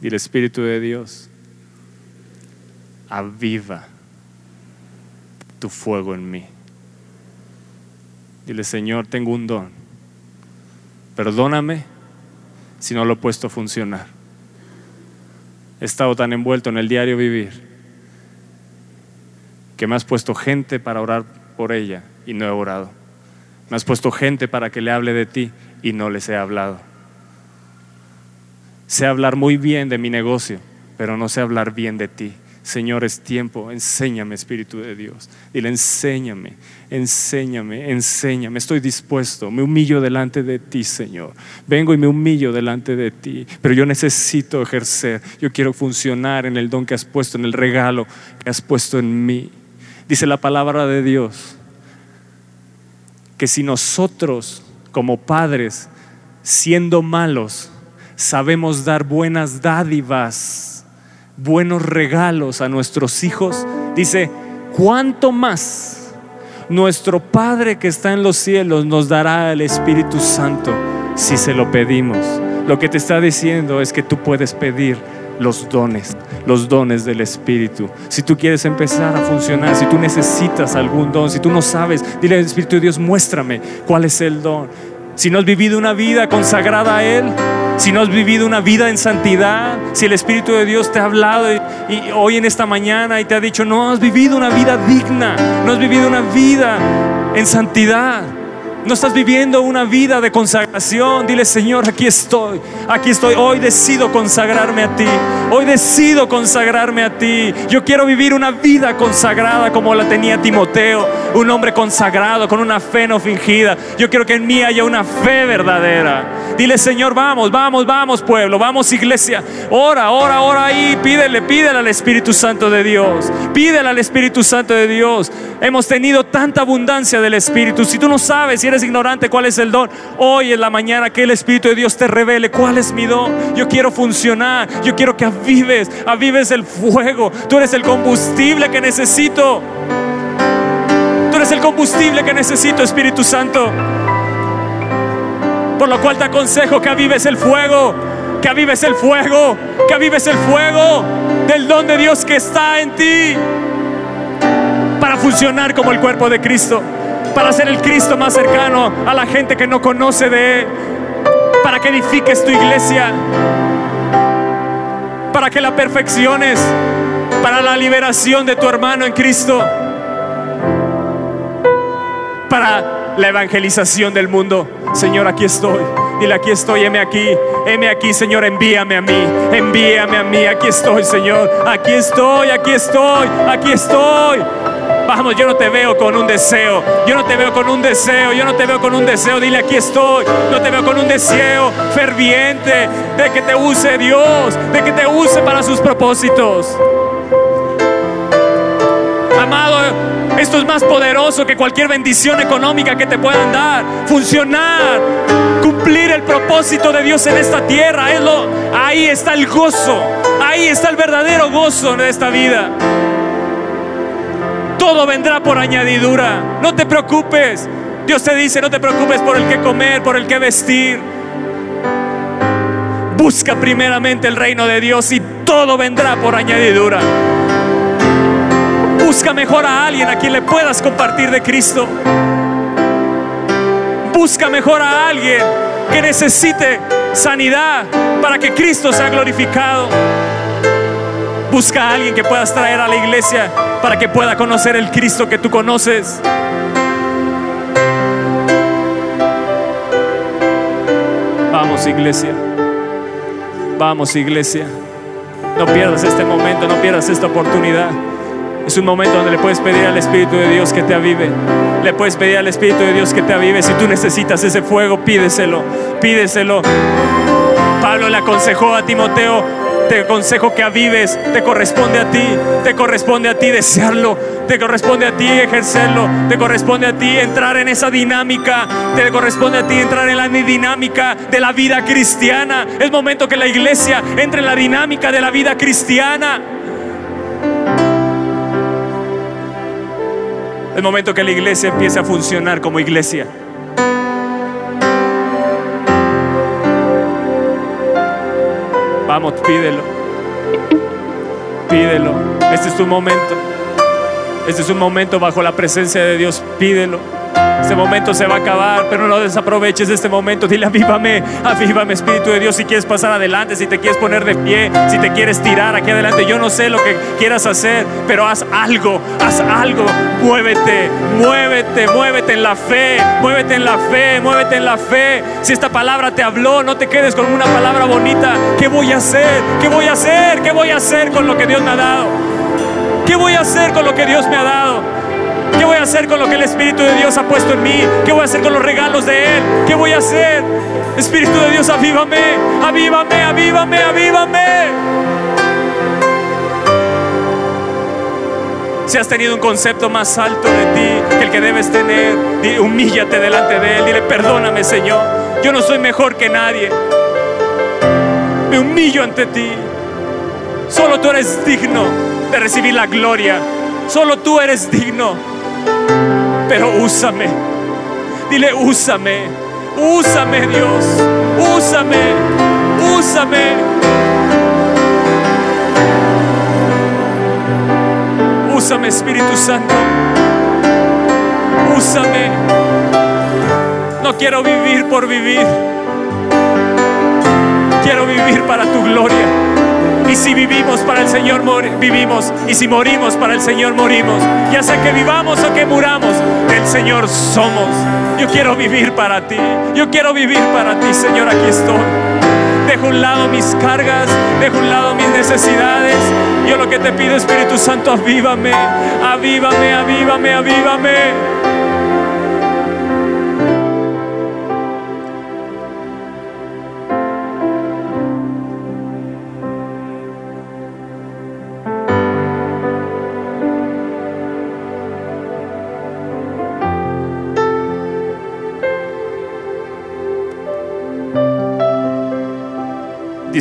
Y el Espíritu de Dios aviva tu fuego en mí. Dile, Señor, tengo un don. Perdóname si no lo he puesto a funcionar. He estado tan envuelto en el diario vivir que me has puesto gente para orar por ella y no he orado. Me has puesto gente para que le hable de ti y no les he hablado. Sé hablar muy bien de mi negocio, pero no sé hablar bien de ti. Señor, es tiempo, enséñame, Espíritu de Dios. Dile, enséñame, enséñame, enséñame. Estoy dispuesto, me humillo delante de ti, Señor. Vengo y me humillo delante de ti, pero yo necesito ejercer. Yo quiero funcionar en el don que has puesto, en el regalo que has puesto en mí. Dice la palabra de Dios, que si nosotros como padres, siendo malos, sabemos dar buenas dádivas, buenos regalos a nuestros hijos, dice, ¿cuánto más nuestro Padre que está en los cielos nos dará el Espíritu Santo si se lo pedimos? Lo que te está diciendo es que tú puedes pedir los dones, los dones del Espíritu. Si tú quieres empezar a funcionar, si tú necesitas algún don, si tú no sabes, dile al Espíritu de Dios, muéstrame cuál es el don. Si no has vivido una vida consagrada a Él, si no has vivido una vida en santidad, si el Espíritu de Dios te ha hablado y, hoy en esta mañana y te ha dicho, no has vivido una vida digna, no has vivido una vida en santidad. No estás viviendo una vida de consagración. Dile, Señor, aquí estoy. Aquí estoy. Hoy decido consagrarme a ti. Hoy decido consagrarme a ti. Yo quiero vivir una vida consagrada como la tenía Timoteo. un hombre consagrado, con una fe no fingida. Yo quiero que en mí haya una fe verdadera. Dile, Señor, vamos, vamos, vamos, pueblo, vamos, iglesia. Ora, ora, ora ahí. Pídele, pídele al Espíritu Santo de Dios. Pídele al Espíritu Santo de Dios. Hemos tenido tanta abundancia del Espíritu. Si tú no sabes, si eres ignorante cuál es el don, hoy en la mañana que el Espíritu de Dios te revele cuál es mi don. Yo quiero funcionar. Yo quiero que avives, avives el fuego. Tú eres el combustible que necesito. Tú eres el combustible que necesito, Espíritu Santo. Por lo cual te aconsejo que avives el fuego, que avives el fuego, que avives el fuego del don de Dios que está en ti para funcionar como el cuerpo de Cristo, para ser el Cristo más cercano a la gente que no conoce de Él, para que edifiques tu iglesia, para que la perfecciones, para la liberación de tu hermano en Cristo, para la evangelización del mundo. Señor, aquí estoy. Dile, aquí estoy, heme aquí, heme aquí, Señor, envíame a mí, envíame a mí, aquí estoy, Señor, aquí estoy, aquí estoy, aquí estoy. Vamos, yo no te veo con un deseo, yo no te veo con un deseo, yo no te veo con un deseo, dile aquí estoy, no te veo con un deseo ferviente de que te use Dios, de que te use para sus propósitos. Amado, esto es más poderoso que cualquier bendición económica que te puedan dar. Funcionar, cumplir el propósito de Dios en esta tierra. Es lo, ahí está el gozo. Ahí está el verdadero gozo de esta vida. Todo vendrá por añadidura. No te preocupes. Dios te dice, no te preocupes por el que comer, por el que vestir. Busca primeramente el reino de Dios y todo vendrá por añadidura. Busca mejor a alguien a quien le puedas compartir de Cristo. Busca mejor a alguien que necesite sanidad para que Cristo sea glorificado. Busca a alguien que puedas traer a la iglesia para que pueda conocer el Cristo que tú conoces. Vamos iglesia. Vamos iglesia. No pierdas este momento, no pierdas esta oportunidad. Es un momento donde le puedes pedir al Espíritu de Dios que te avive. Le puedes pedir al Espíritu de Dios que te avive. Si tú necesitas ese fuego, pídeselo. Pídeselo. Pablo le aconsejó a Timoteo, te aconsejo que avives. Te corresponde a ti. Te corresponde a ti desearlo. Te corresponde a ti ejercerlo. Te corresponde a ti entrar en esa dinámica. Te corresponde a ti entrar en la dinámica de la vida cristiana. Es momento que la iglesia entre en la dinámica de la vida cristiana. Es momento que la iglesia empiece a funcionar como iglesia. Vamos, pídelo. Pídelo. Este es tu momento. Este es un momento bajo la presencia de Dios. Pídelo. Este momento se va a acabar, pero no desaproveches este momento. Dile, avívame, avívame, Espíritu de Dios. Si quieres pasar adelante, si te quieres poner de pie, si te quieres tirar aquí adelante, yo no sé lo que quieras hacer, pero haz algo, haz algo. Muévete, muévete, muévete en la fe, muévete en la fe, muévete en la fe. Si esta palabra te habló, no te quedes con una palabra bonita. ¿Qué voy a hacer? ¿Qué voy a hacer? ¿Qué voy a hacer con lo que Dios me ha dado? ¿Qué voy a hacer con lo que Dios me ha dado? ¿Qué voy a hacer con lo que el Espíritu de Dios ha puesto en mí? ¿Qué voy a hacer con los regalos de Él? ¿Qué voy a hacer? Espíritu de Dios, avívame, avívame, avívame, avívame. Si has tenido un concepto más alto de ti que el que debes tener, humíllate delante de Él. Dile, perdóname, Señor. Yo no soy mejor que nadie. Me humillo ante ti. Solo tú eres digno de recibir la gloria. Solo tú eres digno pero úsame. Dile, úsame. Úsame, Dios. Úsame. Úsame. Úsame, Espíritu Santo. Úsame. No quiero vivir por vivir. Quiero vivir para tu gloria. Y si vivimos para el Señor, vivimos. Y si morimos para el Señor, morimos. Ya sea que vivamos o que muramos, del Señor somos. Yo quiero vivir para ti. Yo quiero vivir para ti, Señor. Aquí estoy. dejo un lado mis cargas, dejo un lado mis necesidades. Yo lo que te pido, Espíritu Santo, avívame, avívame, avívame, avívame.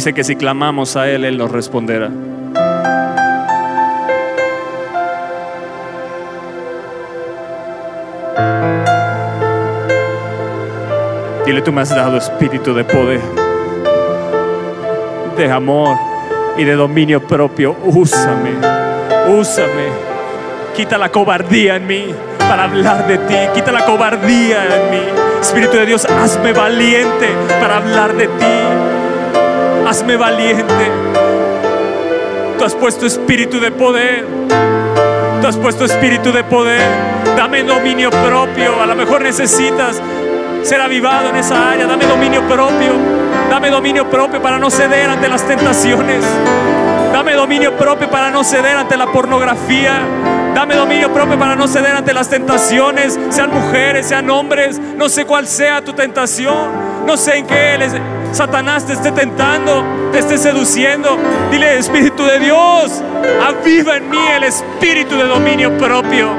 Dice que si clamamos a Él, Él nos responderá. Dile, tú me has dado espíritu de poder, de amor y de dominio propio. Úsame, úsame. Quita la cobardía en mí para hablar de ti. Quita la cobardía en mí. Espíritu de Dios, hazme valiente para hablar de ti hazme valiente. Tú has puesto espíritu de poder. Tú has puesto espíritu de poder. Dame dominio propio. A lo mejor necesitas ser avivado en esa área. Dame dominio propio. Dame dominio propio para no ceder ante las tentaciones. Dame dominio propio para no ceder ante la pornografía. Dame dominio propio para no ceder ante las tentaciones, sean mujeres, sean hombres. No sé cuál sea tu tentación. No sé en qué Satanás te esté tentando, te esté seduciendo. Dile, Espíritu de Dios, aviva en mí el espíritu de dominio propio.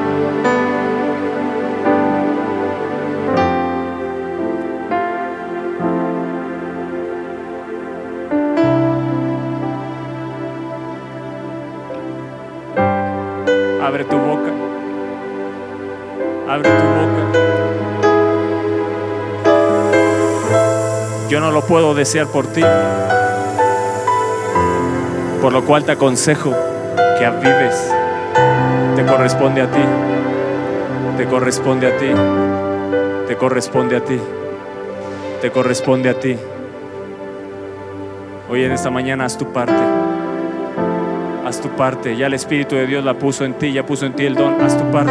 Abre tu boca. Abre tu boca. Yo no lo puedo desear por ti. Por lo cual te aconsejo que avives. Te corresponde a ti. Te corresponde a ti. Te corresponde a ti. Te corresponde a ti. Hoy en esta mañana haz tu parte. Haz tu parte. Ya el Espíritu de Dios la puso en ti, ya puso en ti el don. Haz tu parte.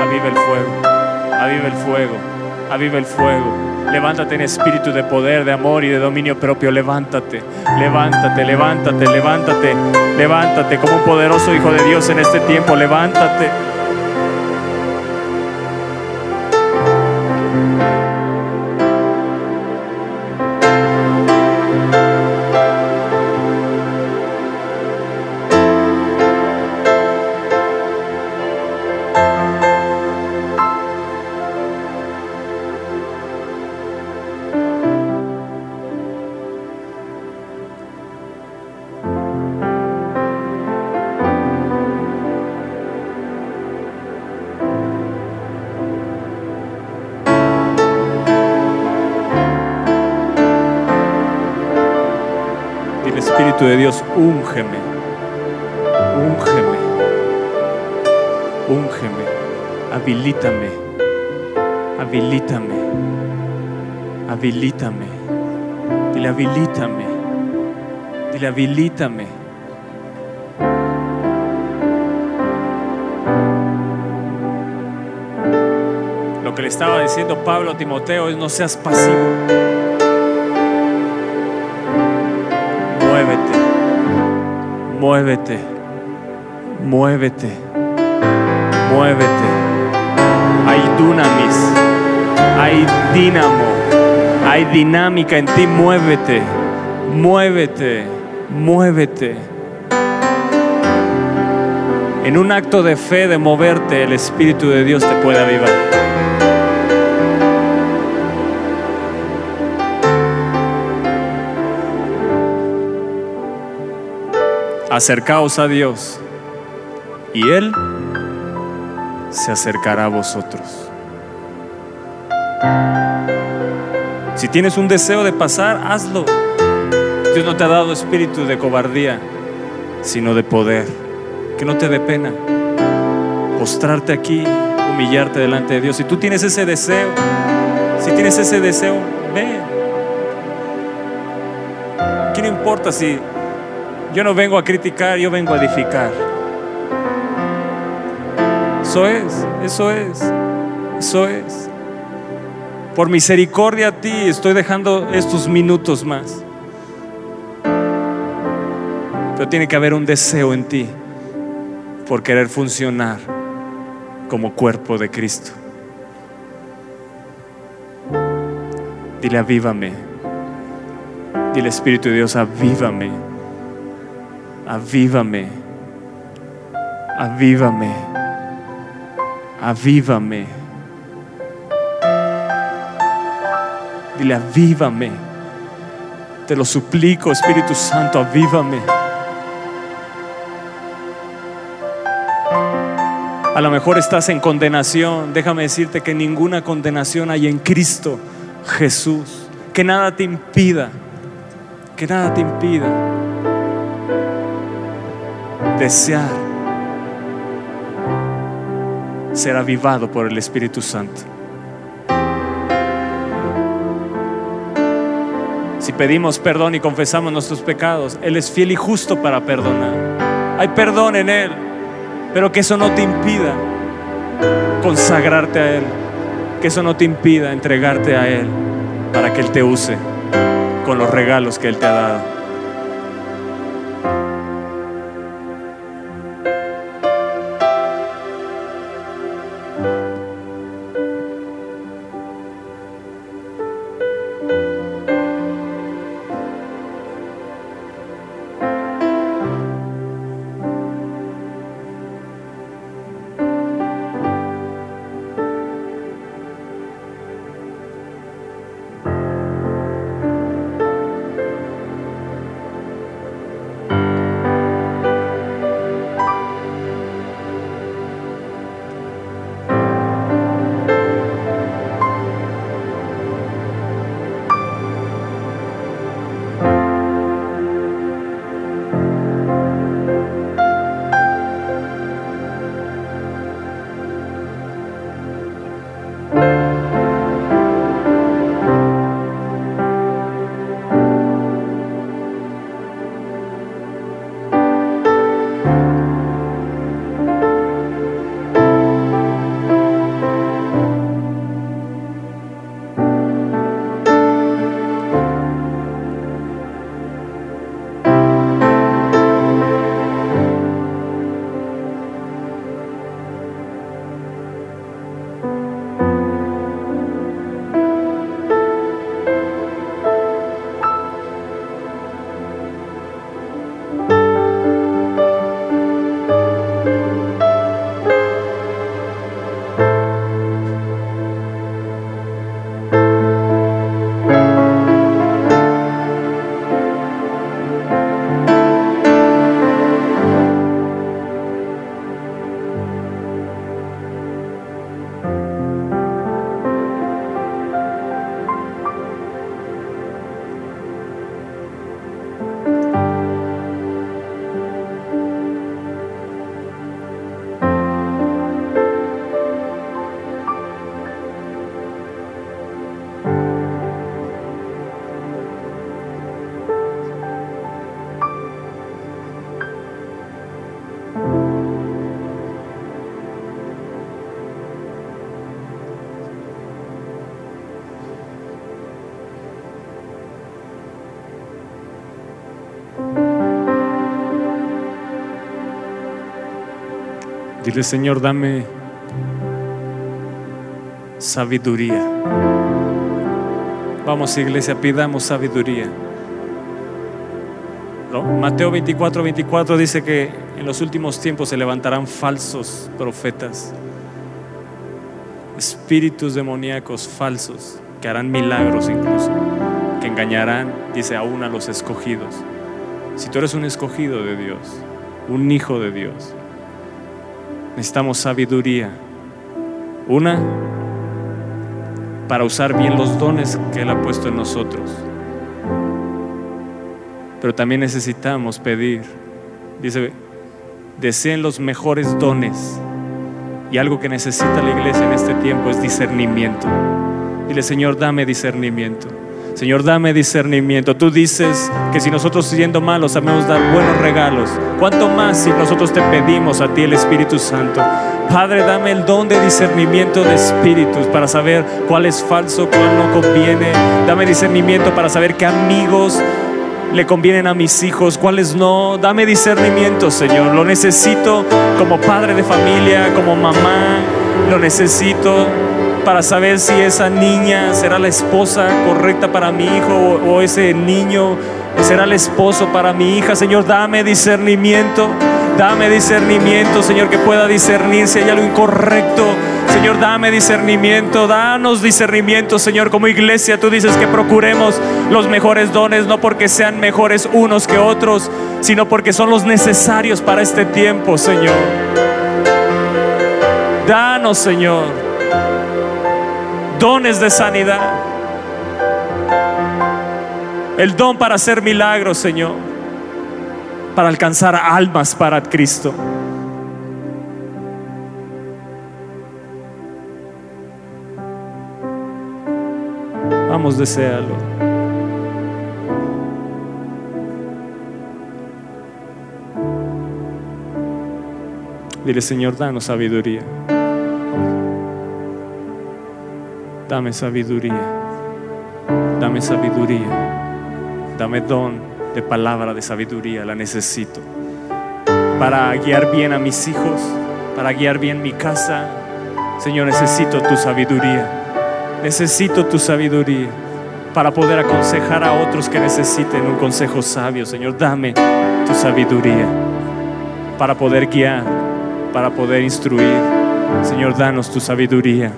Aviva el fuego. Aviva el fuego. Aviva el fuego. Levántate en espíritu de poder, de amor y de dominio propio. Levántate, levántate, levántate, levántate, levántate como un poderoso Hijo de Dios en este tiempo. Levántate. Habilítame. Lo que le estaba diciendo Pablo a Timoteo es no seas pasivo. muévete, muévete, muévete. Hay dunamis, hay dínamo, hay dinámica en ti, muévete, muévete, muévete. En un acto de fe, de moverte, el Espíritu de Dios te puede avivar. acercaos a Dios y Él se acercará a vosotros. Si tienes un deseo de pasar, hazlo. Dios no te ha dado espíritu de cobardía, sino de poder. Que no te dé pena postrarte aquí, humillarte delante de Dios. Si tú tienes ese deseo, si tienes ese deseo, ve. ¿Qué no importa si yo no vengo a criticar, yo vengo a edificar. Eso es, eso es, eso es. Por misericordia a ti estoy dejando estos minutos más. Pero tiene que haber un deseo en ti por querer funcionar como cuerpo de Cristo. Dile, avívame. Dile, Espíritu de Dios, avívame. Avívame. Avívame. Avívame. Dile, avívame. Te lo suplico, Espíritu Santo, avívame. A lo mejor estás en condenación. Déjame decirte que ninguna condenación hay en Cristo Jesús. Que nada te impida, que nada te impida desear ser avivado por el Espíritu Santo. Si pedimos perdón y confesamos nuestros pecados, Él es fiel y justo para perdonar. Hay perdón en Él, pero que eso no te impida consagrarte a Él, que eso no te impida entregarte a Él para que Él te use con los regalos que Él te ha dado. Dile, Señor, dame sabiduría. Vamos, iglesia, pidamos sabiduría. ¿No? Mateo 24, 24 dice que en los últimos tiempos se levantarán falsos profetas, espíritus demoníacos falsos que harán milagros incluso, que engañarán, dice, aún a los escogidos. Si tú eres un escogido de Dios, un hijo de Dios, necesitamos sabiduría. Una, para usar bien los dones que Él ha puesto en nosotros. Pero también necesitamos pedir, dice, deseen los mejores dones. Y algo que necesita la iglesia en este tiempo es discernimiento. Dile, Señor, dame discernimiento. Señor, dame discernimiento. Tú dices que si nosotros siendo malos sabemos dar buenos regalos, ¿cuánto más si nosotros te pedimos a ti el Espíritu Santo? Padre, dame el don de discernimiento de espíritus para saber cuál es falso, cuál no conviene. Dame discernimiento para saber qué amigos le convienen a mis hijos, cuáles no. Dame discernimiento, Señor. Lo necesito como padre de familia, como mamá. Lo necesito para saber si esa niña será la esposa correcta para mi hijo o, ese niño será el esposo para mi hija. Señor, dame discernimiento. Dame discernimiento, Señor, que pueda discernir si hay algo incorrecto. Señor, dame discernimiento, danos discernimiento, Señor. Como iglesia, tú dices que procuremos los mejores dones, no porque sean mejores unos que otros, sino porque son los necesarios para este tiempo, Señor. Danos, Señor, dones de sanidad. El don para hacer milagros, Señor para alcanzar almas para Cristo. Vamos, desearlo. Dile, Señor, danos sabiduría. Dame sabiduría. Dame sabiduría. Dame don de palabra de sabiduría, la necesito. Para guiar bien a mis hijos, para guiar bien mi casa. Señor, necesito tu sabiduría. Necesito tu sabiduría para poder aconsejar a otros que necesiten un consejo sabio. Señor, dame tu sabiduría para poder guiar, para poder instruir. Señor, danos tu sabiduría.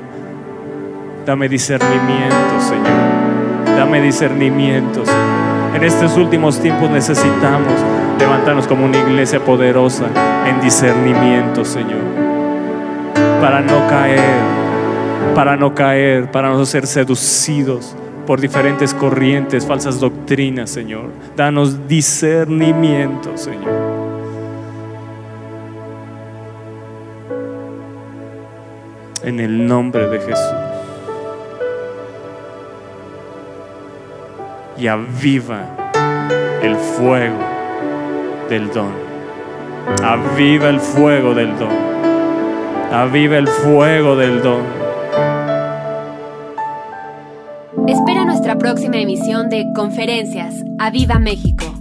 Dame discernimiento, Señor. Dame discernimiento, Señor. En estos últimos tiempos necesitamos levantarnos como una iglesia poderosa en discernimiento, Señor. Para no caer, para no caer, para no ser seducidos por diferentes corrientes, falsas doctrinas, Señor. Danos discernimiento, Señor. En el nombre de Jesús. Y aviva el fuego del don. Aviva el fuego del don. Aviva el fuego del don. Espera nuestra próxima emisión de Conferencias. Aviva México.